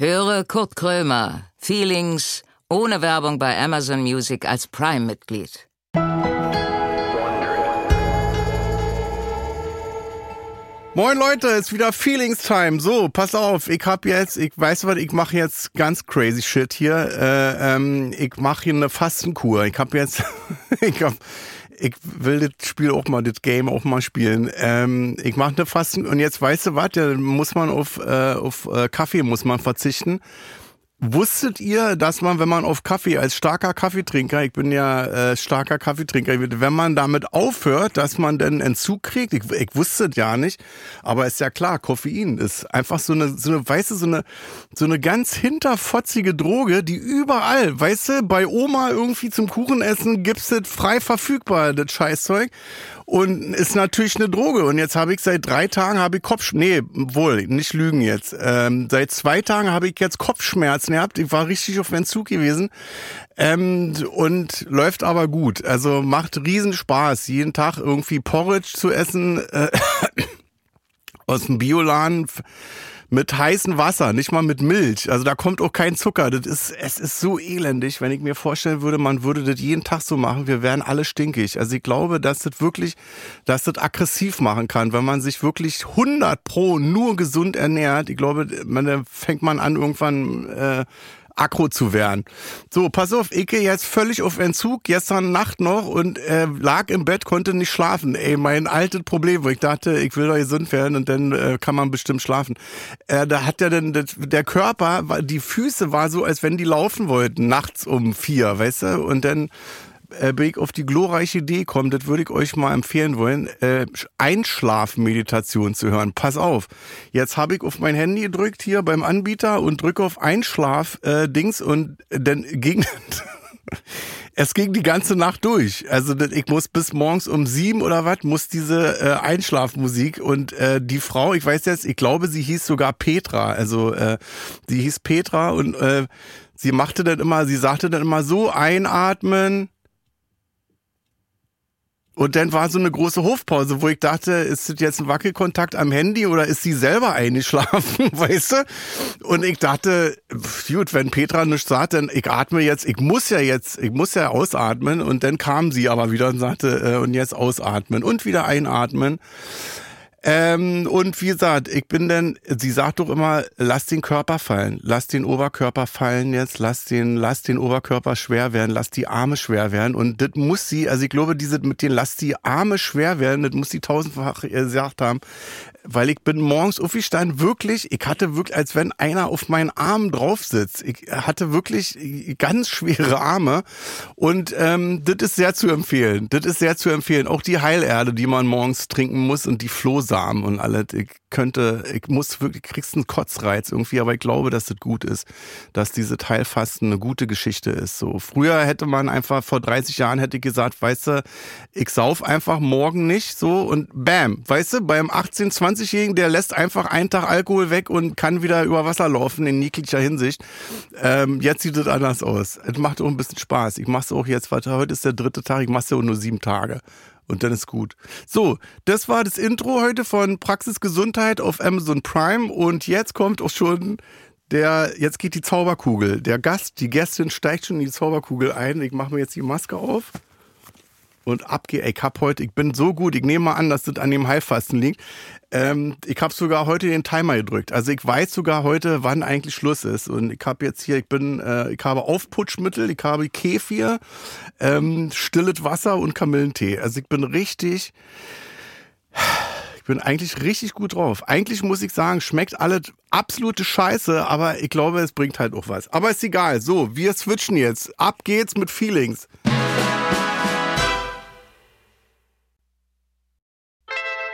Höre Kurt Krömer, Feelings, ohne Werbung bei Amazon Music als Prime-Mitglied. Moin Leute, ist wieder Feelings Time. So, pass auf, ich hab jetzt, ich weiß was, ich mache jetzt ganz crazy Shit hier. Äh, ähm, ich mache hier eine Fastenkur. Ich hab jetzt, ich hab, ich will das Spiel auch mal, das Game auch mal spielen. Ähm, ich mache eine Fasten und jetzt weißt du was, da muss man auf, äh, auf äh, Kaffee muss man verzichten. Wusstet ihr, dass man, wenn man auf Kaffee als starker Kaffeetrinker, ich bin ja äh, starker Kaffeetrinker, wenn man damit aufhört, dass man dann Entzug kriegt? Ich, ich wusste es ja nicht, aber ist ja klar, Koffein ist einfach so eine, so eine, weißt du, so eine, so eine ganz hinterfotzige Droge, die überall, weißt du, bei Oma irgendwie zum Kuchenessen gibt's das frei verfügbar, das Scheißzeug und ist natürlich eine Droge. Und jetzt habe ich seit drei Tagen habe ich Kopfschmerzen. Nee, wohl, nicht lügen jetzt. Ähm, seit zwei Tagen habe ich jetzt Kopfschmerzen gehabt. Ich war richtig auf Entzug gewesen. Ähm, und läuft aber gut. Also macht riesen Spaß, jeden Tag irgendwie Porridge zu essen äh, aus dem Bioladen mit heißem Wasser, nicht mal mit Milch. Also da kommt auch kein Zucker. Das ist, es ist so elendig, wenn ich mir vorstellen würde, man würde das jeden Tag so machen. Wir wären alle stinkig. Also ich glaube, dass das wirklich, dass das aggressiv machen kann, wenn man sich wirklich 100 pro nur gesund ernährt. Ich glaube, man, fängt man an irgendwann äh, aggro zu werden. So, pass auf, ich gehe jetzt völlig auf Entzug, gestern Nacht noch und äh, lag im Bett, konnte nicht schlafen. Ey, mein altes Problem, wo ich dachte, ich will doch gesund werden und dann äh, kann man bestimmt schlafen. Äh, da hat ja dann der Körper, die Füße war so, als wenn die laufen wollten, nachts um vier, weißt du? Und dann äh, bin ich auf die glorreiche Idee kommen, das würde ich euch mal empfehlen wollen, äh, Einschlafmeditation zu hören. Pass auf, jetzt habe ich auf mein Handy gedrückt hier beim Anbieter und drücke auf Einschlaf-Dings äh, und dann ging... es ging die ganze Nacht durch. Also ich muss bis morgens um sieben oder was, muss diese äh, Einschlafmusik und äh, die Frau, ich weiß jetzt, ich glaube, sie hieß sogar Petra. Also äh, sie hieß Petra und äh, sie machte dann immer, sie sagte dann immer so einatmen, und dann war so eine große Hofpause, wo ich dachte, ist das jetzt ein Wackelkontakt am Handy oder ist sie selber eingeschlafen, weißt du? Und ich dachte, gut, wenn Petra nichts sagt, dann ich atme jetzt, ich muss ja jetzt, ich muss ja ausatmen. Und dann kam sie aber wieder und sagte, äh, und jetzt ausatmen und wieder einatmen. Ähm, und wie gesagt, ich bin denn, sie sagt doch immer, lass den Körper fallen, lass den Oberkörper fallen jetzt, lass den, lass den Oberkörper schwer werden, lass die Arme schwer werden. Und das muss sie, also ich glaube, diese mit den lass die Arme schwer werden, das muss sie tausendfach gesagt haben weil ich bin morgens aufgestanden, wirklich, ich hatte wirklich, als wenn einer auf meinen Arm drauf sitzt. Ich hatte wirklich ganz schwere Arme und ähm, das ist sehr zu empfehlen. Das ist sehr zu empfehlen. Auch die Heilerde, die man morgens trinken muss und die Flohsamen und alles. Ich könnte, ich muss wirklich, kriegst einen Kotzreiz irgendwie, aber ich glaube, dass das gut ist, dass diese Teilfasten eine gute Geschichte ist. So früher hätte man einfach vor 30 Jahren hätte ich gesagt, weißt du, ich sauf einfach morgen nicht so und bam, weißt du, beim 18, 20-Jährigen, der lässt einfach einen Tag Alkohol weg und kann wieder über Wasser laufen in jeglicher Hinsicht. Ähm, jetzt sieht es anders aus. Es macht auch ein bisschen Spaß. Ich mach's auch jetzt weiter. Heute ist der dritte Tag, ich mach's ja auch nur sieben Tage und dann ist gut. So, das war das Intro heute von Praxis Gesundheit auf Amazon Prime und jetzt kommt auch schon der, jetzt geht die Zauberkugel. Der Gast, die Gästin steigt schon in die Zauberkugel ein. Ich mache mir jetzt die Maske auf und abgehe. Ich hab heute, ich bin so gut, ich nehme mal an, dass das an dem Heilfasten liegt. Ähm, ich habe sogar heute den Timer gedrückt. Also ich weiß sogar heute, wann eigentlich Schluss ist. Und ich habe jetzt hier, ich bin, äh, ich habe Aufputschmittel, ich habe Kefir, ähm, stilles Wasser und Kamillentee. Also ich bin richtig, ich bin eigentlich richtig gut drauf. Eigentlich muss ich sagen, schmeckt alles absolute Scheiße, aber ich glaube, es bringt halt auch was. Aber ist egal. So, wir switchen jetzt. Ab geht's mit Feelings.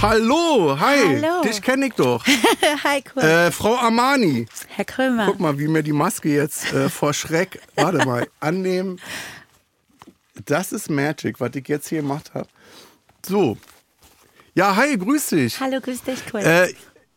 Hallo, hi. Hallo. Dich kenne ich doch. Hi, cool. Äh, Frau Armani. Herr Krömer. Guck mal, wie mir die Maske jetzt äh, vor Schreck. Warte mal, annehmen. Das ist Magic, was ich jetzt hier gemacht habe. So. Ja, hi, grüß dich. Hallo, grüß dich, cool. Äh,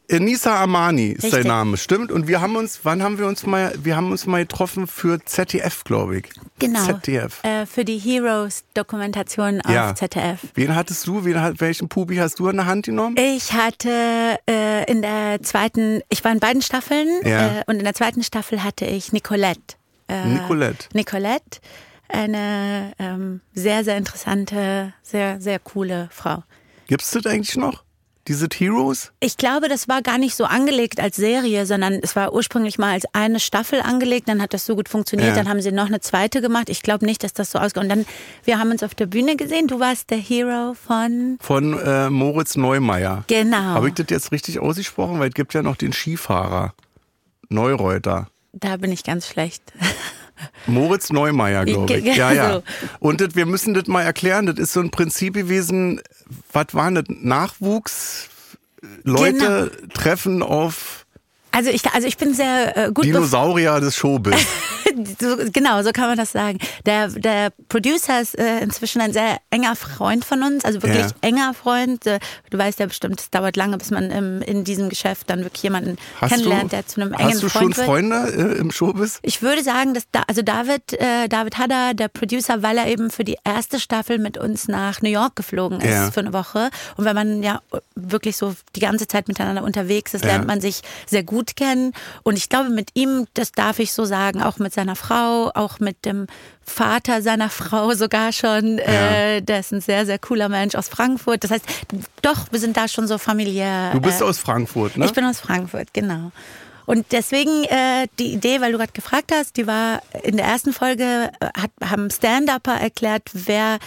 Enisa Armani ist dein Richtig. Name, stimmt? Und wir haben uns, wann haben wir uns mal, wir haben uns mal getroffen für ZDF, glaube ich. genau. ZDF. Äh, für die Heroes-Dokumentation auf Ja. ZDF. Wen hattest du? Wen, welchen Pubi hast du in der Hand genommen? Ich hatte äh, in der zweiten, ich war in beiden Staffeln Ja. äh, und in der zweiten Staffel hatte ich Nicolette. Äh, Nicolette. Nicolette, eine ähm, sehr, sehr interessante, sehr, sehr coole Frau. Gibt's das eigentlich noch? Diese Heroes? Ich glaube, das war gar nicht so angelegt als Serie, sondern es war ursprünglich mal als eine Staffel angelegt. Dann hat das so gut funktioniert. Ja. Dann haben sie noch eine zweite gemacht. Ich glaube nicht, dass das so ausgeht. Und dann, wir haben uns auf der Bühne gesehen. Du warst der Hero von. Von äh, Moritz Neumeier. Genau. Habe ich das jetzt richtig ausgesprochen? Weil es gibt ja noch den Skifahrer. Neureuter. Da bin ich ganz schlecht. Moritz Neumeier, glaube ich. Ja, ja. so. Und das, wir müssen das mal erklären. Das ist so ein Prinzip gewesen. Was war das? Nachwuchs? Leute treffen auf Also ich, also ich bin sehr äh, gut Dinosaurier des Showbiz. so, genau, so kann man das sagen. Der, der Producer ist äh, inzwischen ein sehr enger Freund von uns, also wirklich Ja. enger Freund. Äh, Du weißt ja bestimmt, es dauert lange, bis man im, in diesem Geschäft dann wirklich jemanden Hast kennenlernt, du, der zu einem engen hast du Freund schon wird. Freunde äh, im Showbiz? Ich würde sagen, dass da, also David, äh, David Hadder, der Producer, weil er eben für die erste Staffel mit uns nach New York geflogen ist Ja. für eine Woche. Und wenn man ja wirklich so die ganze Zeit miteinander unterwegs ist, Ja. lernt man sich sehr gut kennen. Und ich glaube, mit ihm, das darf ich so sagen, auch mit seiner Frau, auch mit dem Vater seiner Frau sogar schon. Äh, der ist ein sehr, sehr cooler Mensch aus Frankfurt. Das heißt, doch, wir sind da schon so familiär. Du bist äh, aus Frankfurt, ne? ich bin aus Frankfurt, genau. Und deswegen äh, die Idee, weil du gerade gefragt hast, die war in der ersten Folge, äh, hat, haben Stand-Upper erklärt, wer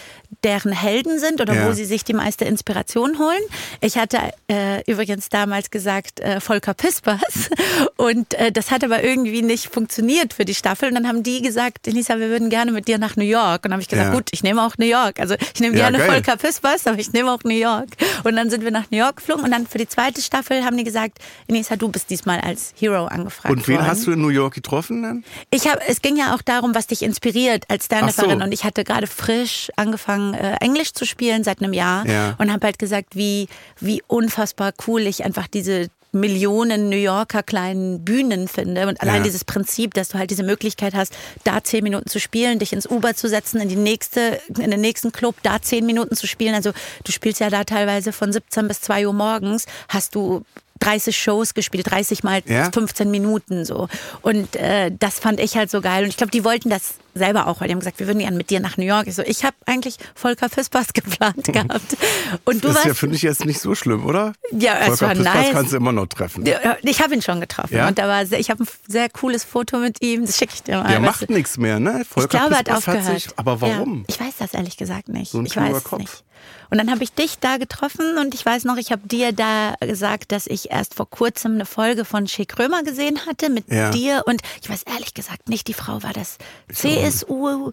deren Helden sind oder Ja. wo sie sich die meiste Inspiration holen. Ich hatte äh, übrigens damals gesagt äh, Volker Pispers und äh, das hat aber irgendwie nicht funktioniert für die Staffel. Und dann haben die gesagt, Elisa, wir würden gerne mit dir nach New York. Und dann habe ich gesagt, Ja. gut, ich nehme auch New York. Also ich nehme Ja, gerne geil. Volker Pispers, aber ich nehme auch New York. Und dann sind wir nach New York geflogen und dann für die zweite Staffel haben die gesagt, Inesa, du bist diesmal als Hero angefragt Und wen worden. hast du in New York getroffen dann? Ich habe, es ging ja auch darum, was dich inspiriert als Stand-Upperin so. und ich hatte gerade frisch angefangen äh, Englisch zu spielen seit einem Jahr Ja. und habe halt gesagt, wie wie unfassbar cool ich einfach diese Millionen New Yorker kleinen Bühnen finde und allein Ja. dieses Prinzip, dass du halt diese Möglichkeit hast, da zehn Minuten zu spielen, dich ins Uber zu setzen, in die nächste, in den nächsten Club, da zehn Minuten zu spielen. Also du spielst ja da teilweise von 17 bis 2 Uhr morgens, hast du 30 Shows gespielt, 30 mal Ja. 15 Minuten so. Und äh, das fand ich halt so geil. Und ich glaube, die wollten das selber auch, weil die haben gesagt, wir würden gerne mit dir nach New York. Ich so, ich habe eigentlich Volker Fispers geplant gehabt. Und du das ist ja, warst. finde ich jetzt nicht so schlimm, oder? Ja, es Volker war Pispers nice. kannst du immer noch treffen. Ich habe ihn schon getroffen Ja? und da war sehr, ich habe ein sehr cooles Foto mit ihm. Das schicke ich dir mal. Der macht nichts mehr, ne? Volker ich glaube, er hat aufgehört. sich, aber warum? Ja, ich weiß das ehrlich gesagt nicht. So ein ich weiß es Kopf. nicht. Und dann habe ich dich da getroffen und ich weiß noch, ich habe dir da gesagt, dass ich erst vor kurzem eine Folge von Shea Krömer gesehen hatte mit Ja. dir und ich weiß ehrlich gesagt nicht, die Frau war das CSU,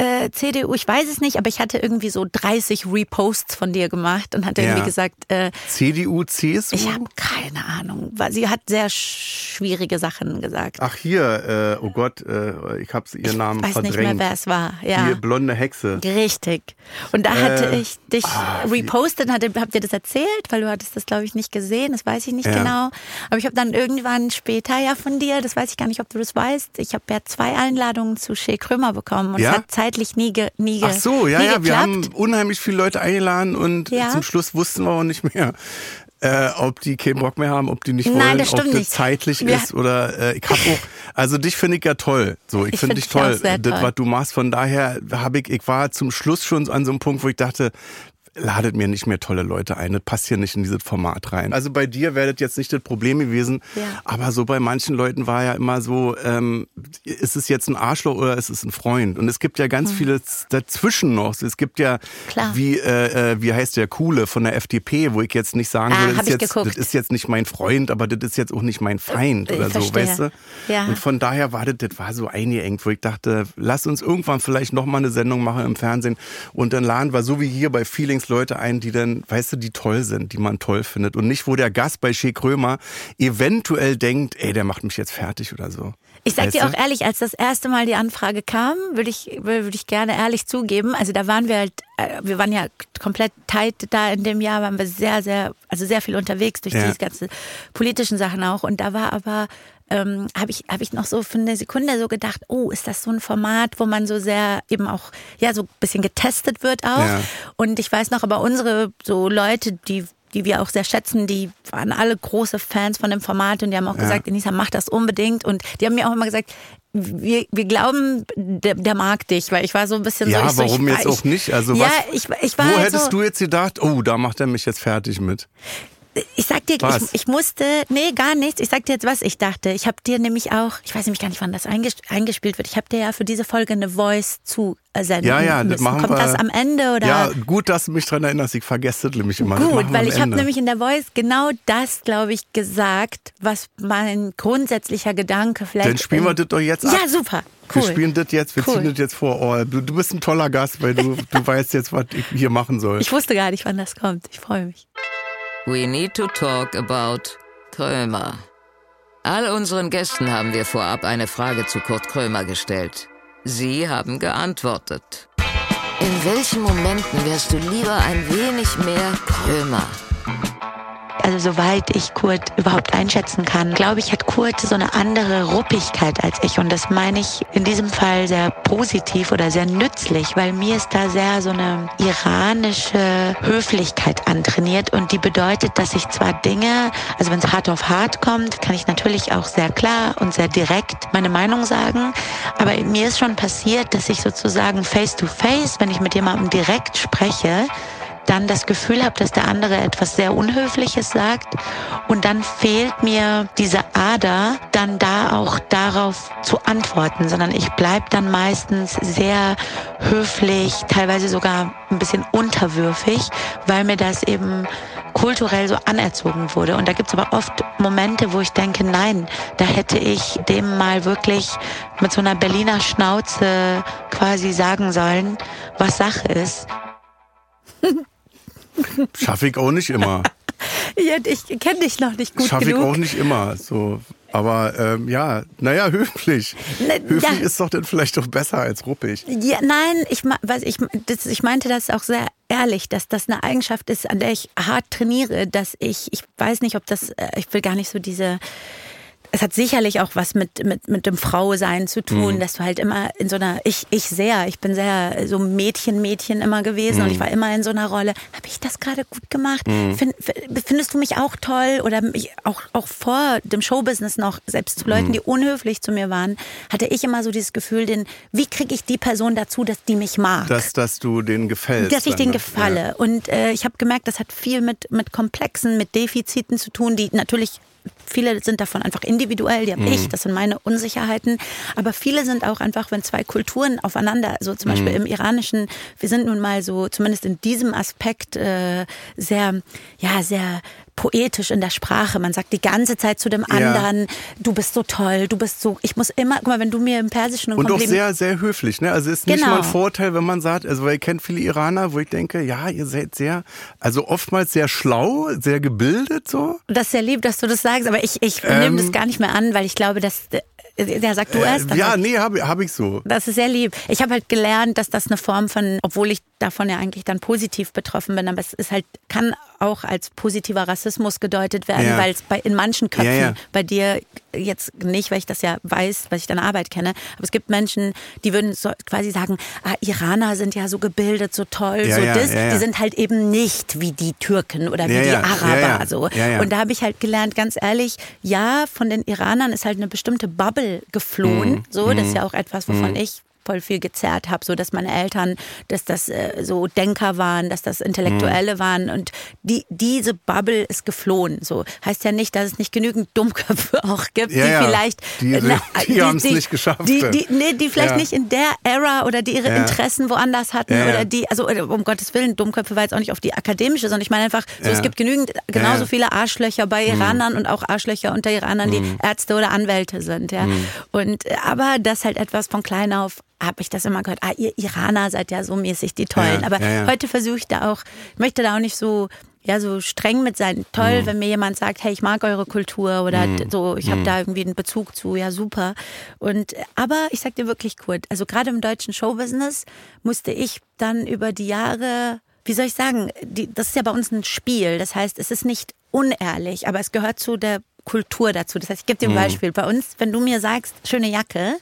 äh, CDU, ich weiß es nicht, aber ich hatte irgendwie so 30 Reposts von dir gemacht und hatte Ja. irgendwie gesagt, äh, CDU, CSU? ich habe keine Ahnung. weil Sie hat sehr schwierige Sachen gesagt. Ach hier, äh, oh Gott, äh, ich habe ihren Namen weiß verdrängt. nicht mehr, wer es war. Ja. Die blonde Hexe. Richtig. Und da hatte Äh, ich dich ah, repostet, hatte, hab dir das erzählt, weil du hattest das, glaube ich, nicht gesehen, das weiß ich nicht Ja. genau. Aber ich habe dann irgendwann später ja von dir, das weiß ich gar nicht, ob du das weißt, ich habe ja zwei Einladungen zu Shea Krömer bekommen und Ja? es hat zeitlich nie, ge, nie, Ach so, ja, ja, wir geklappt. haben unheimlich viele Leute eingeladen und Ja. zum Schluss wussten wir auch nicht mehr, äh, ob die keinen Bock mehr haben, ob die nicht Nein, wollen, das ob das nicht. zeitlich Wir- ist oder äh, ich hab auch, also dich finde ich ja toll, so ich, Ich finde find dich toll, das toll. was du machst, von daher habe ich, ich war zum Schluss schon an so einem Punkt, wo ich dachte, ladet mir nicht mehr tolle Leute ein. Das passt hier nicht in dieses Format rein. Also bei dir wäre das jetzt nicht das Problem gewesen, Ja. aber so bei manchen Leuten war ja immer so, ähm, ist es jetzt ein Arschloch oder ist es ein Freund? Und es gibt ja ganz viele dazwischen noch. Es gibt ja. Klar. wie, äh, äh, wie heißt der Coole von der FDP, wo ich jetzt nicht sagen Ah, würde, das ist, jetzt, geguckt. das ist jetzt nicht mein Freund, aber das ist jetzt auch nicht mein Feind Ich oder so, verstehe. weißt du? Ja. Und von daher war das, das war so eingeengt, wo ich dachte, lass uns irgendwann vielleicht noch mal eine Sendung machen im Fernsehen und dann laden wir so wie hier bei Feeling Lieblingsleute ein, die dann, weißt du, die toll sind, die man toll findet. Und nicht, wo der Gast bei Shea Krömer eventuell denkt, ey, der macht mich jetzt fertig oder so. Ich sag Weißt dir auch ehrlich, als das erste Mal die Anfrage kam, würde ich, würde ich gerne ehrlich zugeben. Also da waren wir halt, äh, wir waren ja komplett tight da in dem Jahr, waren wir sehr, sehr, also sehr viel unterwegs durch Ja. diese ganzen politischen Sachen auch. Und da war aber, ähm, habe ich, habe ich noch so für eine Sekunde so gedacht, oh, ist das so ein Format, wo man so sehr eben auch, ja, so ein bisschen getestet wird auch. Ja. Und ich weiß noch, aber unsere so Leute, die die wir auch sehr schätzen, die waren alle große Fans von dem Format und die haben auch gesagt, Enisa, mach das unbedingt. Und die haben mir auch immer gesagt, wir, wir glauben, der, der mag dich, weil ich war so ein bisschen Ja, so. Ich warum so, ich, jetzt ich, auch nicht? Also ja, was- ich, ich war Wo halt hättest so, du jetzt gedacht, oh, da macht er mich jetzt fertig mit? Ich sag dir, ich, ich musste, nee, gar nichts. Ich sag dir jetzt, was ich dachte. Ich habe dir nämlich auch, ich weiß nämlich gar nicht, wann das einges eingespielt wird. Ich habe dir ja für diese Folge eine Voice zusenden Ja, ja, das machen Kommt wir. das am Ende oder? Ja, gut, dass du mich dran erinnerst. Ich vergesse das nämlich immer. Gut, weil ich habe nämlich in der Voice genau das, glaube ich, gesagt, was mein grundsätzlicher Gedanke vielleicht. Dann spielen wir das doch jetzt ab. Ja, super. Cool. Wir spielen das jetzt, wir Cool. ziehen das jetzt vor. Oh, du, du bist ein toller Gast, weil du, du weißt jetzt, was ich hier machen soll. Ich wusste gar nicht, wann das kommt. Ich freue mich. We need to talk about Krömer. All unseren Gästen haben wir vorab eine Frage zu Kurt Krömer gestellt. Sie haben geantwortet. In welchen Momenten wärst du lieber ein wenig mehr Krömer? Also soweit ich Kurt überhaupt einschätzen kann, glaube ich, hat Kurt so eine andere Ruppigkeit als ich. Und das meine ich in diesem Fall sehr positiv oder sehr nützlich, weil mir ist da sehr so eine iranische Höflichkeit antrainiert. Und die bedeutet, dass ich zwar Dinge, also wenn es hart auf hart kommt, kann ich natürlich auch sehr klar und sehr direkt meine Meinung sagen. Aber mir ist schon passiert, dass ich sozusagen face to face, wenn ich mit jemandem direkt spreche, dann das Gefühl habe, dass der andere etwas sehr Unhöfliches sagt und dann fehlt mir diese Ader, dann da auch darauf zu antworten, sondern ich bleib dann meistens sehr höflich, teilweise sogar ein bisschen unterwürfig, weil mir das eben kulturell so anerzogen wurde. Und da gibt's aber oft Momente, wo ich denke, nein, da hätte ich dem mal wirklich mit so einer Berliner Schnauze quasi sagen sollen, was Sache ist. Schaffe ich auch nicht immer. Ja, ich kenne dich noch nicht gut Schaffe ich genug. auch nicht immer. So. Aber ähm, ja, naja, höflich. Ne, höflich ja. ist doch dann vielleicht doch besser als ruppig. Ja, nein, ich, was ich, das, ich meinte das auch sehr ehrlich, dass das eine Eigenschaft ist, an der ich hart trainiere, dass ich, ich weiß nicht, ob das, äh, ich will gar nicht so diese, es hat sicherlich auch was mit, mit, mit dem Frausein zu tun, Mhm. dass du halt immer in so einer, ich, ich sehr, ich bin sehr so Mädchen, Mädchen immer gewesen Mhm. und ich war immer in so einer Rolle, habe ich das gerade gut gemacht? Find, findest du mich auch toll? Oder mich auch, auch vor dem Showbusiness noch, selbst zu Mhm. Leuten, die unhöflich zu mir waren, hatte ich immer so dieses Gefühl, den, wie kriege ich die Person dazu, dass die mich mag? Dass, dass du denen gefällst. dass ich denen ne? gefalle. Und äh, ich habe gemerkt, das hat viel mit, mit Komplexen, mit Defiziten zu tun, die natürlich, viele sind davon einfach individuell, die habe Mhm. ich, das sind meine Unsicherheiten. Aber viele sind auch einfach, wenn zwei Kulturen aufeinander, so zum Mhm. Beispiel im Iranischen, wir sind nun mal so, zumindest in diesem Aspekt, äh, sehr, ja, sehr poetisch in der Sprache. Man sagt die ganze Zeit zu dem Ja. anderen, du bist so toll, du bist so, ich muss immer, guck mal, wenn du mir im Persischen Und auch Kompliment sehr, sehr höflich. Ne? Also ist nicht Genau. mal ein Vorteil, wenn man sagt, also weil ich kenne viele Iraner, wo ich denke, ja, ihr seid sehr, also oftmals sehr schlau, sehr gebildet so. Das ist sehr lieb, dass du das sagst, aber ich, ich nehme das gar nicht mehr an, weil ich glaube, dass der sagt du erst. Ähm, Äh, ja, nee, habe hab ich so. Das ist sehr lieb. Ich habe halt gelernt, dass das eine Form von, obwohl ich davon ja eigentlich dann positiv betroffen bin, aber es ist halt, kann auch als positiver Rassismus gedeutet werden, Ja. weil es bei in manchen Köpfen, Ja, ja. bei dir jetzt nicht, weil ich das ja weiß, weil ich deine Arbeit kenne, aber es gibt Menschen, die würden so quasi sagen, ah, Iraner sind ja so gebildet, so toll, so das, die sind halt eben nicht wie die Türken oder wie die Araber, so. Und da habe ich halt gelernt, ganz ehrlich, ja, von den Iranern ist halt eine bestimmte Bubble geflohen. Mhm. So, das ist ja auch etwas, wovon ich voll viel gezerrt habe, so dass meine Eltern, dass das äh, so Denker waren, dass das Intellektuelle waren und die diese Bubble ist geflohen. So heißt ja nicht, dass es nicht genügend Dummköpfe auch gibt, Ja, die ja. vielleicht Die- äh, die haben's nicht geschafft. Die, die, nee, die vielleicht Ja. nicht in der Era oder die ihre. Interessen woanders hatten oder die, also äh, um Gottes Willen, Dummköpfe war jetzt auch nicht auf die akademische, sondern ich meine einfach, so es gibt genügend genauso. Mhm. viele Arschlöcher bei Iranern und auch Arschlöcher unter Iranern, die Ärzte oder Anwälte sind, ja. Und äh, aber das halt etwas von klein auf habe ich das immer gehört, ah, ihr Iraner seid ja so mäßig die Tollen. Ja, Aber ja, ja. heute versuche ich da auch, ich möchte da auch nicht so ja so streng mit sein. Toll, wenn mir jemand sagt, hey, ich mag eure Kultur oder so, ich habe da irgendwie einen Bezug zu, ja super. Und aber ich sag dir wirklich Kurt, also gerade im deutschen Showbusiness musste ich dann über die Jahre, wie soll ich sagen, die, das ist ja bei uns ein Spiel. Das heißt, es ist nicht unehrlich, aber es gehört zu der Kultur dazu. Das heißt, ich gebe dir ein Beispiel. Bei uns, wenn du mir sagst, schöne Jacke,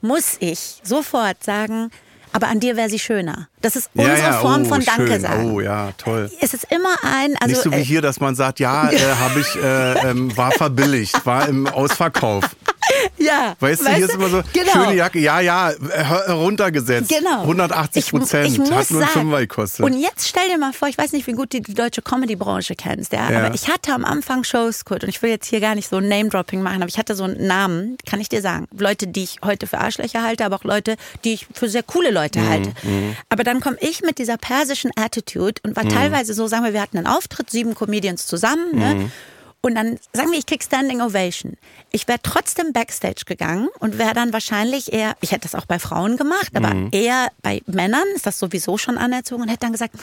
muss ich sofort sagen, aber an dir wäre sie schöner. Das ist unsere ja, Form oh, von Danke schön. sagen. Oh ja, toll. Es ist immer ein, also Nicht so wie äh, hier, dass man sagt, ja, äh, habe ich, äh, ähm, war verbilligt, war im Ausverkauf. ja, Weißt, du, hier ist immer so, genau. schöne Jacke, ja, ja, her- heruntergesetzt. Genau. 180 Ich mu- Prozent, ich hat nur einen Fünfer gekostet. Und jetzt stell dir mal vor, ich weiß nicht, wie gut du die deutsche Comedy-Branche kennst, ja? Ja. aber ich hatte am Anfang Shows, Kurt, und ich will jetzt hier gar nicht so ein Name-Dropping machen, aber ich hatte so einen Namen, kann ich dir sagen. Leute, die ich heute für Arschlöcher halte, aber auch Leute, die ich für sehr coole Leute Mhm, halte. Aber dann komme ich mit dieser persischen Attitude und war Mhm. teilweise so, sagen wir, wir hatten einen Auftritt, sieben Comedians zusammen, Mhm. ne? Und dann sagen wir, ich krieg Standing Ovation. Ich wäre trotzdem Backstage gegangen und wäre dann wahrscheinlich eher, ich hätte das auch bei Frauen gemacht, aber Mhm. eher bei Männern ist das sowieso schon anerzogen und hätte dann gesagt,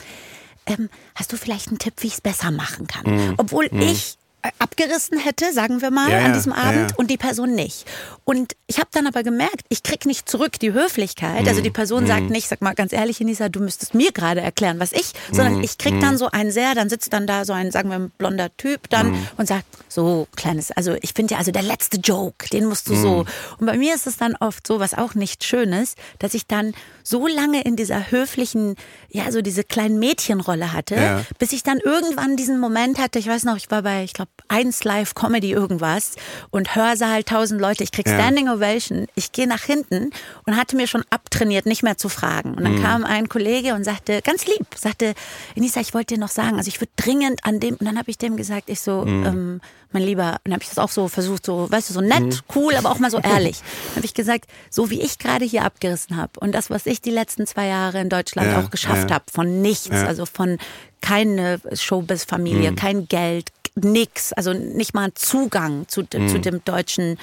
ähm, hast du vielleicht einen Tipp, wie ich es besser machen kann? Obwohl ich äh, abgerissen hätte, sagen wir mal, Mhm. Ja, an diesem ja, Abend ja. und die Person nicht. Und ich habe dann aber gemerkt, ich krieg nicht zurück die Höflichkeit. Mhm. Also die Person sagt nicht, sag mal ganz ehrlich, Enisa, du müsstest mir gerade erklären, was ich, Mhm. sondern ich krieg dann so ein sehr, dann sitzt dann da so ein, sagen wir, ein blonder Typ dann Mhm. und sagt, so kleines, also ich finde ja, also der letzte Joke, den musst du Mhm. so. Und bei mir ist es dann oft so, was auch nicht schön ist, dass ich dann so lange in dieser höflichen, ja, so diese kleinen Mädchenrolle hatte, bis ich dann irgendwann diesen Moment hatte, ich weiß noch, ich war bei, ich glaube, 1 Live Comedy irgendwas und Hörsaal, tausend Leute, ich krieg Ja. Standing Ovation, ich gehe nach hinten und hatte mir schon abtrainiert, nicht mehr zu fragen. Und Mhm. dann kam ein Kollege und sagte, ganz lieb, sagte, Enisa, ich wollte dir noch sagen, also ich würde dringend an dem, und dann habe ich dem gesagt, ich so, Mhm. ähm, mein Lieber, und habe ich das auch so versucht, so, weißt du, so nett, Mhm. cool, aber auch mal so ehrlich. Dann habe ich gesagt, so wie ich gerade hier abgerissen habe und das, was ich die letzten zwei Jahre in Deutschland Ja, auch geschafft ja. habe, von nichts, also von keine Showbiz-Familie, Mhm. kein Geld, nix, also nicht mal Zugang zu, Mhm. zu dem deutschen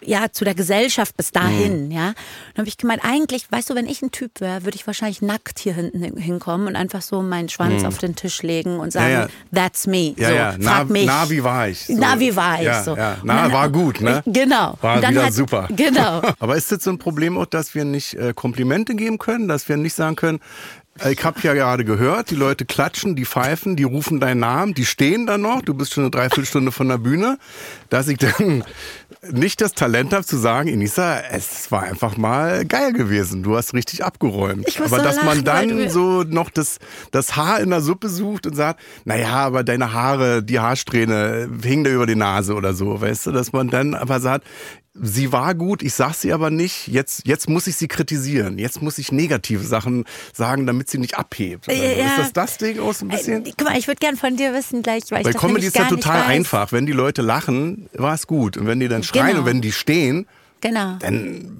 ja, zu der Gesellschaft bis dahin, Mhm. ja. Dann habe ich gemeint, eigentlich, weißt du, wenn ich ein Typ wäre, würde ich wahrscheinlich nackt hier hinten hin- hinkommen und einfach so meinen Schwanz auf den Tisch legen und sagen, Mhm. Ja, ja. that's me. Ja, so, ja, frag na, mich. na, wie war ich? So. Na, wie war ich? Ja, so. ja. Na, dann- war gut, ne? Genau. War wieder hat- super. Genau. Aber ist das so ein Problem auch, dass wir nicht äh, Komplimente geben können, dass wir nicht sagen können, äh, ich habe ja gerade gehört, die Leute klatschen, die pfeifen, die rufen deinen Namen, die stehen da noch, du bist schon eine Dreiviertelstunde von der Bühne, dass ich dann nicht das Talent habe zu sagen, Inisa, es war einfach mal geil gewesen, du hast richtig abgeräumt. Aber so dass man lachen, weil dann so noch das, das Haar in der Suppe sucht und sagt, naja, aber deine Haare, die Haarsträhne hingen da über die Nase oder so, weißt du, dass man dann aber sagt, sie war gut, ich sag sie aber nicht, jetzt, jetzt muss ich sie kritisieren, jetzt muss ich negative Sachen sagen, damit sie nicht abhebt. Oder so. Ja. Ist das das Ding auch so ein bisschen? Äh, Guck mal, ich würde gern von dir wissen gleich, weil ich Bei das Comedy ist ja total einfach. Wenn die Leute lachen, war es gut. Und wenn die dann schreien Genau. und wenn die stehen, Genau. dann,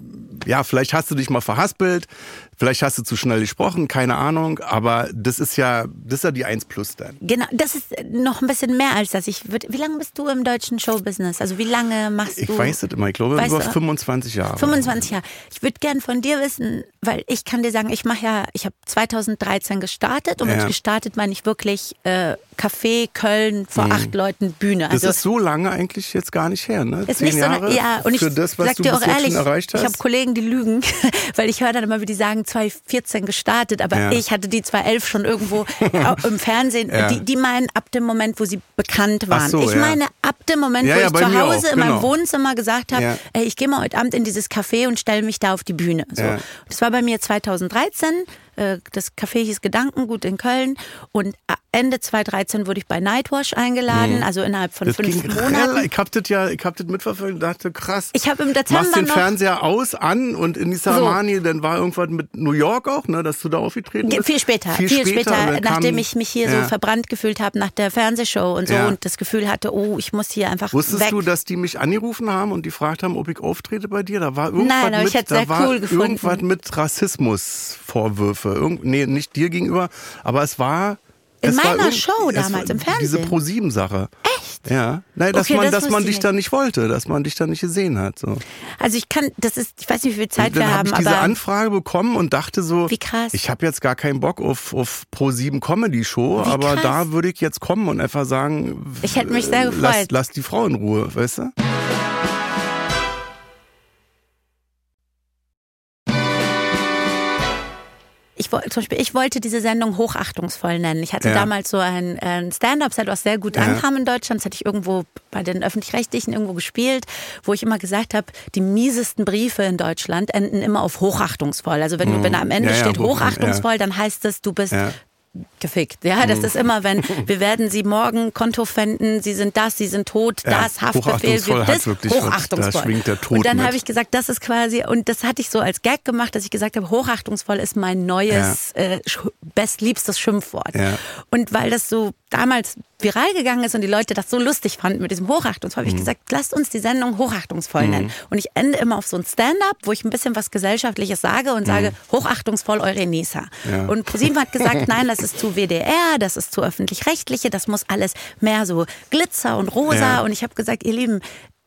ja, vielleicht hast du dich mal verhaspelt, vielleicht hast du zu schnell gesprochen, keine Ahnung, aber das ist ja, das ist ja die 1 plus dann. Genau, das ist noch ein bisschen mehr als das. Ich würd, wie lange bist du im deutschen Showbusiness? Also wie lange machst Ich du? weiß es immer, ich glaube Weißt über du? 25 Jahre. 25 Jahre. Ich würde gern von dir wissen, weil ich kann dir sagen, ich mache ja, ich habe 2013 gestartet und Ja. mit gestartet meine ich wirklich äh, Café Köln vor acht Leuten Bühne. Mhm. Das Also ist so lange eigentlich jetzt gar nicht her, ne? ist Zehn nicht so, Jahre ja, und ich für das, was sag du dir auch ehrlich, erreicht hast. ich habe Kollegen, die lügen, weil ich höre dann immer, wie die sagen, 2014 gestartet, aber Ja. ich hatte die 2011 schon irgendwo im Fernsehen. Ja. Die, die meinen ab dem Moment, wo sie bekannt waren. So, ich ja. meine ab dem Moment, wo ich zu Hause auch, in meinem genau. Wohnzimmer gesagt habe, ey, ich gehe mal heute Abend in dieses Café und stelle mich da auf die Bühne. So. Das war bei mir 2013. äh, Das Café hieß Gedankengut in Köln und Ende 2013 wurde ich bei Nightwash eingeladen, also innerhalb von Mhm. das fünf ging Monaten. Ich hab das ja, ich hab das mitverfolgt und dachte, krass. Ich habe im Dezember Machst den Fernseher aus, an und in die Armani, dann war irgendwas mit New York auch, ne, dass du da aufgetreten bist. viel später, viel, Viel später, dann nachdem ich mich hier ja. so verbrannt gefühlt habe nach der Fernsehshow und so Ja. und das Gefühl hatte, oh, ich muss hier einfach Wusstest weg. du, dass die mich angerufen haben und die gefragt haben, ob ich auftrete bei dir? Da war irgendwas Nein, aber mit, ich hätte da sehr war cool gefunden. irgendwas mit Rassismusvorwürfe. Irgend, nee, nicht dir gegenüber, aber es war In es meiner Show damals im Fernsehen. Diese Pro-7-Sache. Echt? Ja, nein, dass Okay, man, das dass man dich da nicht wollte, dass man dich da nicht gesehen hat. So. Also ich kann, das ist, ich weiß nicht, wie viel Zeit dann wir habe haben, ich diese Anfrage bekommen und dachte so, Wie krass. ich habe jetzt gar keinen Bock auf, auf Pro 7 Comedy Show, Wie aber da würde ich jetzt kommen und einfach sagen, Ich hätte mich sehr äh, lass, gefreut. lass die Frau in Ruhe, weißt du? Ich wollte zum Beispiel, ich wollte diese Sendung hochachtungsvoll nennen. Ich hatte Ja. damals so ein, ein Stand-up-Set, was sehr gut Ja. ankam in Deutschland. Das hatte ich irgendwo bei den öffentlich-rechtlichen irgendwo gespielt, wo ich immer gesagt habe, die miesesten Briefe in Deutschland enden immer auf hochachtungsvoll. Also wenn, du, wenn da am Ende Mhm. Ja, steht hoch- hochachtungsvoll, dann heißt es, du bist. Gefickt. Ja, das ist immer, wenn wir werden sie morgen Konto fänden, sie sind das, sie sind tot, Ja, das Haftbefehl, wir das wirklich hochachtungsvoll. da schwingt der Tod und dann habe ich gesagt, das ist quasi und das hatte ich so als Gag gemacht, dass ich gesagt habe, hochachtungsvoll ist mein neues äh, sch- bestliebstes Schimpfwort. Ja. Und weil das so damals viral gegangen ist und die Leute das so lustig fanden mit diesem hochachtungsvoll, Mhm. habe ich gesagt, lasst uns die Sendung hochachtungsvoll nennen. Und ich ende immer auf so ein Stand-up, wo ich ein bisschen was gesellschaftliches sage und sage hochachtungsvoll eure Nisa. Mhm. Ja. Und ProSieben hat gesagt, nein, das ist zu WDR, das ist zu öffentlich-rechtliche, das muss alles mehr so Glitzer und rosa. Ja. Und ich habe gesagt, ihr Lieben,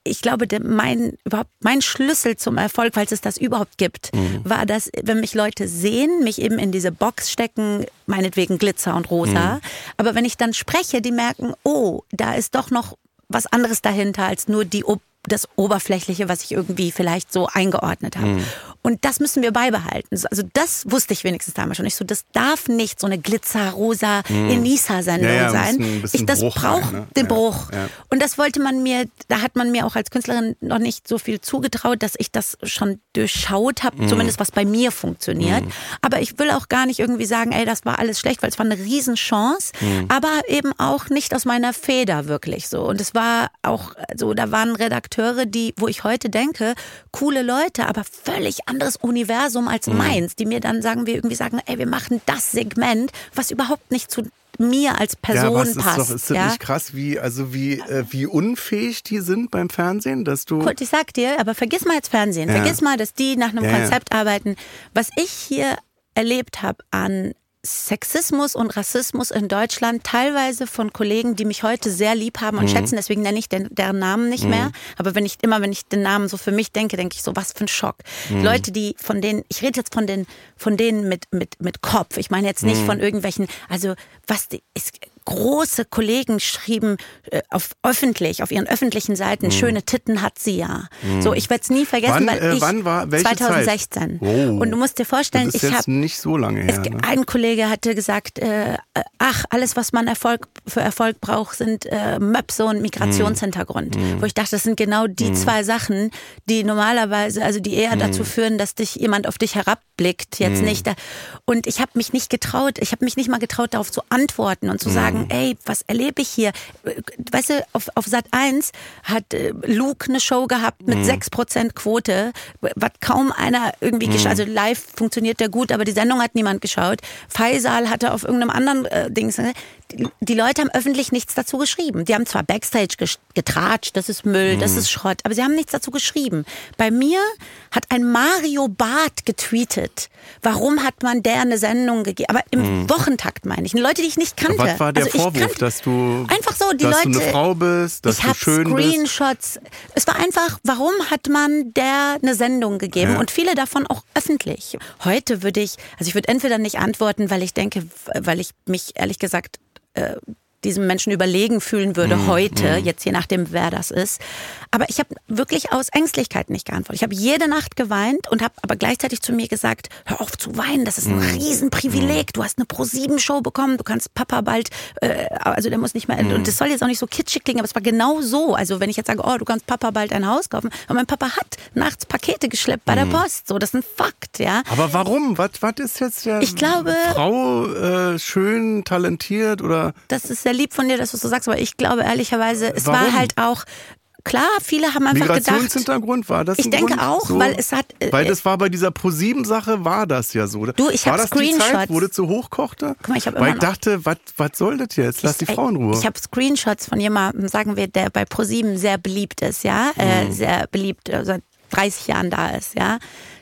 ich glaube, mein, überhaupt, mein Schlüssel zum Erfolg, falls es das überhaupt gibt, Mhm. war, dass, wenn mich Leute sehen, mich eben in diese Box stecken, meinetwegen Glitzer und rosa. Mhm. Aber wenn ich dann spreche, die merken, oh, da ist doch noch was anderes dahinter als nur die Ob das Oberflächliche, was ich irgendwie vielleicht so eingeordnet habe. Mhm. Und das müssen wir beibehalten. Also das wusste ich wenigstens damals schon. Ich so, das darf nicht so eine glitzer-rosa Enisa-Sendung Mhm. Ja, ja, sein. ich das rein, ne? den Ja, Bruch. Und das wollte man mir, da hat man mir auch als Künstlerin noch nicht so viel zugetraut, dass ich das schon durchschaut habe, Mhm. zumindest was bei mir funktioniert. Aber ich will auch gar nicht irgendwie sagen, ey, das war alles schlecht, weil es war eine Riesenchance, Mhm. aber eben auch nicht aus meiner Feder wirklich so. Und es war auch so, da waren Redakteure, die, wo ich heute denke, coole Leute, aber völlig anderes Universum als Mhm. meins, die mir dann sagen, wir irgendwie sagen, ey, wir machen das Segment, was überhaupt nicht zu mir als Person ja, aber es ist passt. doch, ist ja? nicht krass, wie, also wie, äh, wie unfähig die sind beim Fernsehen, dass du. Gut, ich sag dir, aber vergiss mal jetzt Fernsehen. Ja. Vergiss mal, dass die nach einem ja. Konzept arbeiten. Was ich hier erlebt habe an Sexismus und Rassismus in Deutschland, teilweise von Kollegen, die mich heute sehr lieb haben und Mhm. schätzen, deswegen nenne ich den, deren Namen nicht mehr. Aber wenn ich immer, wenn ich den Namen so für mich denke, denke ich so, was für ein Schock. Mhm. Leute, die von denen, ich rede jetzt von den, von denen mit, mit, mit Kopf. Ich meine jetzt Mhm. nicht von irgendwelchen, also was die, ist, große Kollegen schrieben äh, auf öffentlich, auf ihren öffentlichen Seiten, schöne Titten hat sie ja. So, ich werde es nie vergessen, Mhm. Wann, weil äh, ich wann war- welche Zeit? 2016. Oh. Und du musst dir vorstellen, das ist ich habe nicht so lange her. es, Ne? Ein Kollege hatte gesagt, äh, ach, alles, was man Erfolg, für Erfolg braucht, sind äh, Möpse und Migrationshintergrund. Mhm. Wo ich dachte, das sind genau die zwei Sachen, die normalerweise, also die eher Mhm. dazu führen, dass dich jemand auf dich herabblickt, jetzt nicht. Da. Und ich habe mich nicht getraut, ich habe mich nicht mal getraut, darauf zu antworten und zu sagen, Mhm. ey, was erlebe ich hier? Weißt du, auf, auf Sat 1 hat äh, Luke eine Show gehabt Mhm. mit 6% Quote, was kaum einer irgendwie Mhm. geschaut. Also live funktioniert der gut, aber die Sendung hat niemand geschaut. Faisal hatte auf irgendeinem anderen äh, Dings. Die, Leute haben öffentlich nichts dazu geschrieben. Die haben zwar Backstage getratscht, das ist Müll, das ist Schrott, aber sie haben nichts dazu geschrieben. Bei mir hat ein Mario Barth getweetet. Warum hat man der eine Sendung gegeben? Aber im Wochentakt meine ich. Leute, die ich nicht kannte. Was war der also Vorwurf, kannte- dass du, Einfach so, die dass Leute. du eine Frau bist, dass ich du schön bist? Screenshots. Es war einfach, warum hat man der eine Sendung gegeben Ja. und viele davon auch öffentlich. Heute würde ich, also ich würde entweder nicht antworten, weil ich denke, weil ich mich ehrlich gesagt äh, diesem Menschen überlegen fühlen würde Mhm, heute, jetzt je nachdem, wer das ist. Aber ich habe wirklich aus Ängstlichkeit nicht geantwortet. Ich habe jede Nacht geweint und habe aber gleichzeitig zu mir gesagt, hör auf zu weinen, das ist ein Mhm. Riesenprivileg. Du hast eine Pro-7-Show bekommen, du kannst Papa bald, äh, also der muss nicht mehr, Mhm. und das soll jetzt auch nicht so kitschig klingen, aber es war genau so. Also wenn ich jetzt sage, oh, du kannst Papa bald ein Haus kaufen, aber mein Papa hat nachts Pakete geschleppt bei Mhm. der Post. So, das ist ein Fakt, ja. Aber warum? Was, was ist jetzt der Ich glaube- Frau äh, schön, talentiert oder Das ist sehr lieb von dir, dass du so sagst, aber ich glaube ehrlicherweise, es Warum? war halt auch, klar, viele haben einfach gedacht, Migrationshintergrund war das? Ich denke Grund? auch, so? weil es hat, äh, weil das war bei dieser ProSieben-Sache war das ja so. Du, ich war hab das die Zeit, Screenshots. wo das so hochkochte? Guck mal, ich hab weil ich dachte, was was soll das jetzt? Lass die Ich- Frau in Ruhe. Ich habe Screenshots von jemandem, sagen wir, der bei ProSieben sehr beliebt ist, ja, Mhm. äh, sehr beliebt, äh, seit 30 Jahren da ist, ja.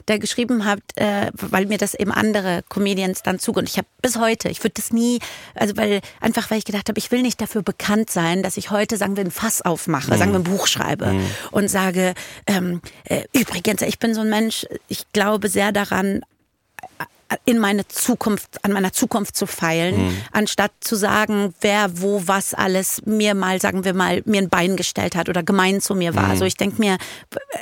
Der geschrieben hat, äh, weil mir das eben andere Comedians dann zug und ich habe bis heute, ich würde das nie, also weil einfach weil ich gedacht habe, ich will nicht dafür bekannt sein, dass ich heute sagen wir ein Fass aufmache, mhm. sagen wir ein Buch schreibe mhm. und sage ähm, äh, übrigens, ich bin so ein Mensch, ich glaube sehr daran in meine Zukunft, an meiner Zukunft zu feilen, mhm. anstatt zu sagen, wer wo was alles mir mal, sagen wir mal, mir ein Bein gestellt hat oder gemein zu mir war. Mhm. Also ich denke mir,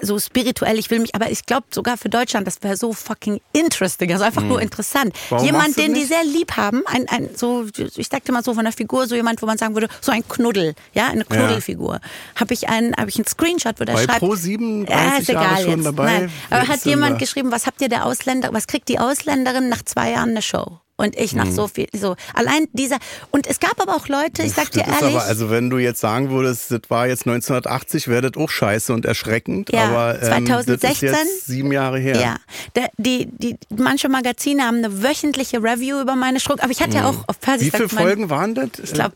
so spirituell, ich will mich, aber ich glaube sogar für Deutschland, das wäre so fucking interesting, also einfach mhm. nur interessant. Warum jemand, den die sehr lieb haben, ein, ein, so, ich sagte mal so von der Figur, so jemand, wo man sagen würde, so ein Knuddel, ja, eine Knuddelfigur. Ja. Habe ich einen, habe ich einen Screenshot, wo der Bei schreibt. Pro 7, ja, ist egal schon jetzt. dabei. Nein. Aber hat jemand geschrieben, was habt ihr der Ausländer, was kriegt die Ausländerin nach zwei Jahren eine Show. Und ich nach mhm. so viel, so allein dieser. Und es gab aber auch Leute, ich sag dir das ehrlich. aber, also wenn du jetzt sagen würdest, das war jetzt 1980, wäre das auch scheiße und erschreckend. Ja, aber ähm, 2016. Das ist jetzt sieben Jahre her. Ja, der, die, die, manche Magazine haben eine wöchentliche Review über meine Struktur. Aber ich hatte mhm. ja auch auf Persisch. Wie viele Folgen waren das? Ich glaube